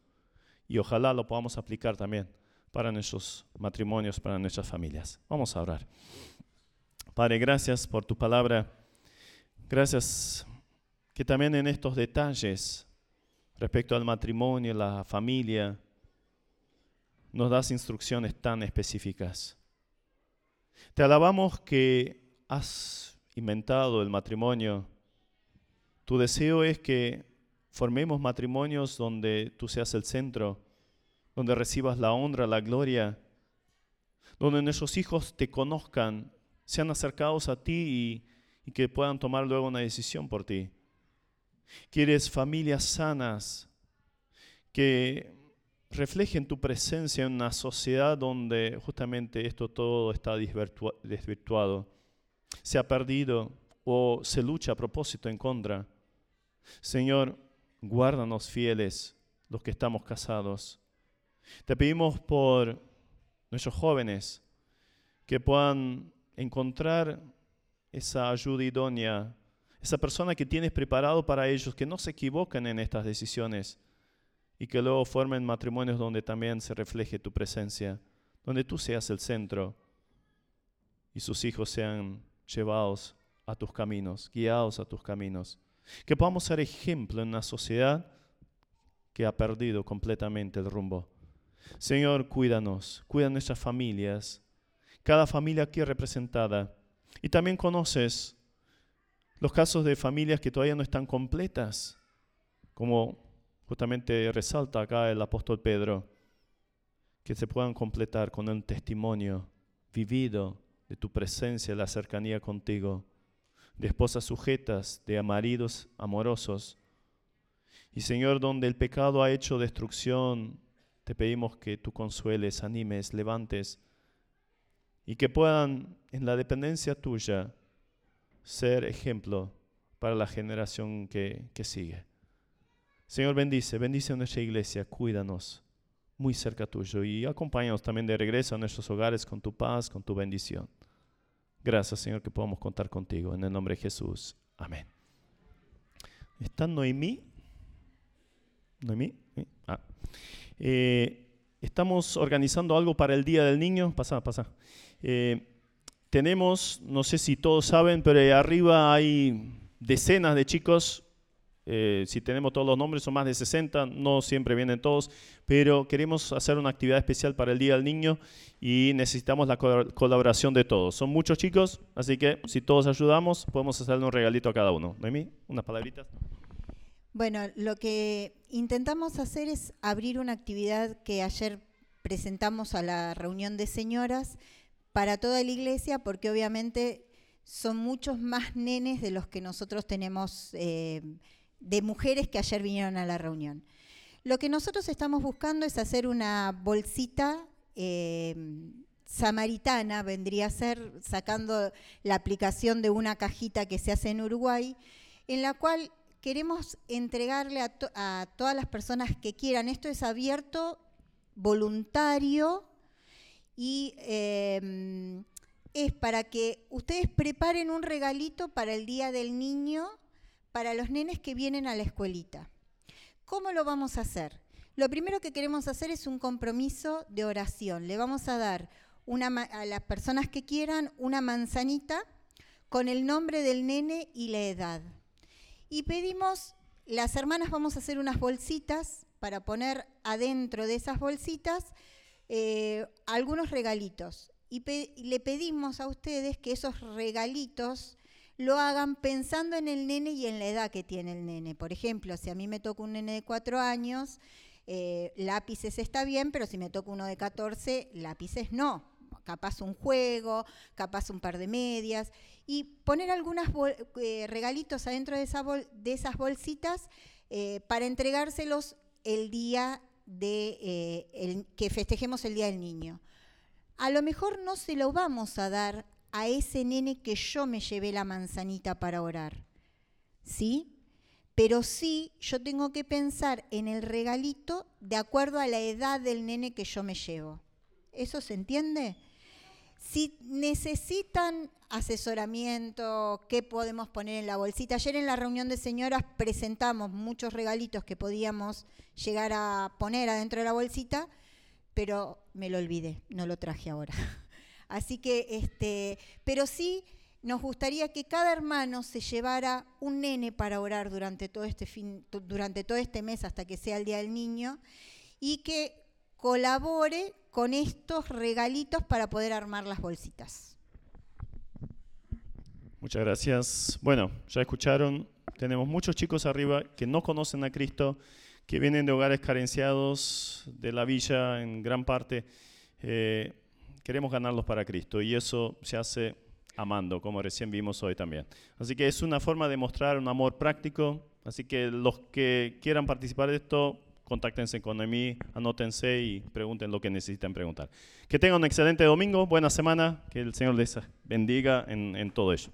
Y ojalá lo podamos aplicar también para nuestros matrimonios, para nuestras familias. Vamos a orar. Padre, gracias por tu palabra. Gracias que también en estos detalles respecto al matrimonio, la familia, nos das instrucciones tan específicas. Te alabamos que has inventado el matrimonio. Tu deseo es que formemos matrimonios donde tú seas el centro, donde recibas la honra, la gloria, donde nuestros hijos te conozcan, sean acercados a ti y, que puedan tomar luego una decisión por ti. Quieres familias sanas que reflejen tu presencia en una sociedad donde justamente esto todo está desvirtuado, se ha perdido o se lucha a propósito en contra. Señor, guárdanos fieles los que estamos casados. Te pedimos por nuestros jóvenes que puedan encontrar esa ayuda idónea esa persona que tienes preparado para ellos, que no se equivoquen en estas decisiones y que luego formen matrimonios donde también se refleje tu presencia, donde tú seas el centro y sus hijos sean llevados a tus caminos, guiados a tus caminos. Que podamos ser ejemplo en una sociedad que ha perdido completamente el rumbo. Señor, cuídanos, cuida nuestras familias, cada familia aquí representada. Y también conoces los casos de familias que todavía no están completas, como justamente resalta acá el apóstol Pedro, que se puedan completar con un testimonio vivido de tu presencia, la cercanía contigo, de esposas sujetas, de maridos amorosos. Y Señor, donde el pecado ha hecho destrucción, te pedimos que tú consueles, animes, levantes, y que puedan, en la dependencia tuya, ser ejemplo para la generación que, sigue. Señor, bendice, bendice a nuestra iglesia, cuídanos muy cerca tuyo y acompáñanos también de regreso a nuestros hogares con tu paz, con tu bendición. Gracias, Señor, que podamos contar contigo. En el nombre de Jesús. Amén. ¿Está Noemí? ¿Noemí? Ah. Eh, estamos organizando algo para el Día del Niño. Pasa, pasa. Eh, tenemos, no sé si todos saben, pero arriba hay decenas de chicos. Eh, si tenemos todos los nombres, son más de 60, no siempre vienen todos, pero queremos hacer una actividad especial para el Día del Niño y necesitamos la colaboración de todos. Son muchos chicos, así que si todos ayudamos, podemos hacerle un regalito a cada uno. Noemí, unas palabritas. Bueno, lo que intentamos hacer es abrir una actividad que ayer presentamos a la reunión de señoras para toda la iglesia, porque obviamente son muchos más nenes de los que nosotros tenemos eh, de mujeres que ayer vinieron a la reunión. Lo que nosotros estamos buscando es hacer una bolsita eh, samaritana, vendría a ser sacando la aplicación de una cajita que se hace en Uruguay, en la cual queremos entregarle a, to- a todas las personas que quieran. Esto es abierto, voluntario y eh, es para que ustedes preparen un regalito para el Día del Niño para los nenes que vienen a la escuelita. ¿Cómo lo vamos a hacer? Lo primero que queremos hacer es un compromiso de oración. Le vamos a dar a las personas que quieran una manzanita con el nombre del nene y la edad. Y pedimos, las hermanas vamos a hacer unas bolsitas para poner adentro de esas bolsitas eh, algunos regalitos. Y le pedimos a ustedes que esos regalitos lo hagan pensando en el nene y en la edad que tiene el nene. Por ejemplo, si a mí me toca un nene de cuatro años, eh, lápices está bien, pero si me toca uno de 14, lápices no. Capaz un juego, capaz un par de medias. Y poner algunos regalitos adentro de, esas bolsitas eh, para entregárselos el día de eh, que festejemos el Día del Niño. A lo mejor no se lo vamos a dar a ese nene que yo me llevé la manzanita para orar. ¿Sí? Pero sí yo tengo que pensar en el regalito de acuerdo a la edad del nene que yo me llevo. ¿Eso se entiende? Si necesitan asesoramiento, qué podemos poner en la bolsita. Ayer en la reunión de señoras presentamos muchos regalitos que podíamos llegar a poner adentro de la bolsita, pero me lo olvidé, no lo traje ahora. Así que, este, pero sí nos gustaría que cada hermano se llevara un nene para orar durante todo este fin, durante todo este mes hasta que sea el Día del Niño y que colabore con estos regalitos para poder armar las bolsitas. Muchas gracias. Bueno, ya escucharon, tenemos muchos chicos arriba que no conocen a Cristo, que vienen de hogares carenciados de la villa en gran parte. Eh, queremos ganarlos para Cristo y eso se hace amando, como recién vimos hoy también. Así que es una forma de mostrar un amor práctico. Así que los que quieran participar de esto, contáctense con mí, anótense y pregunten lo que necesiten preguntar. Que tengan un excelente domingo, buena semana, que el Señor les bendiga en, en todo ello.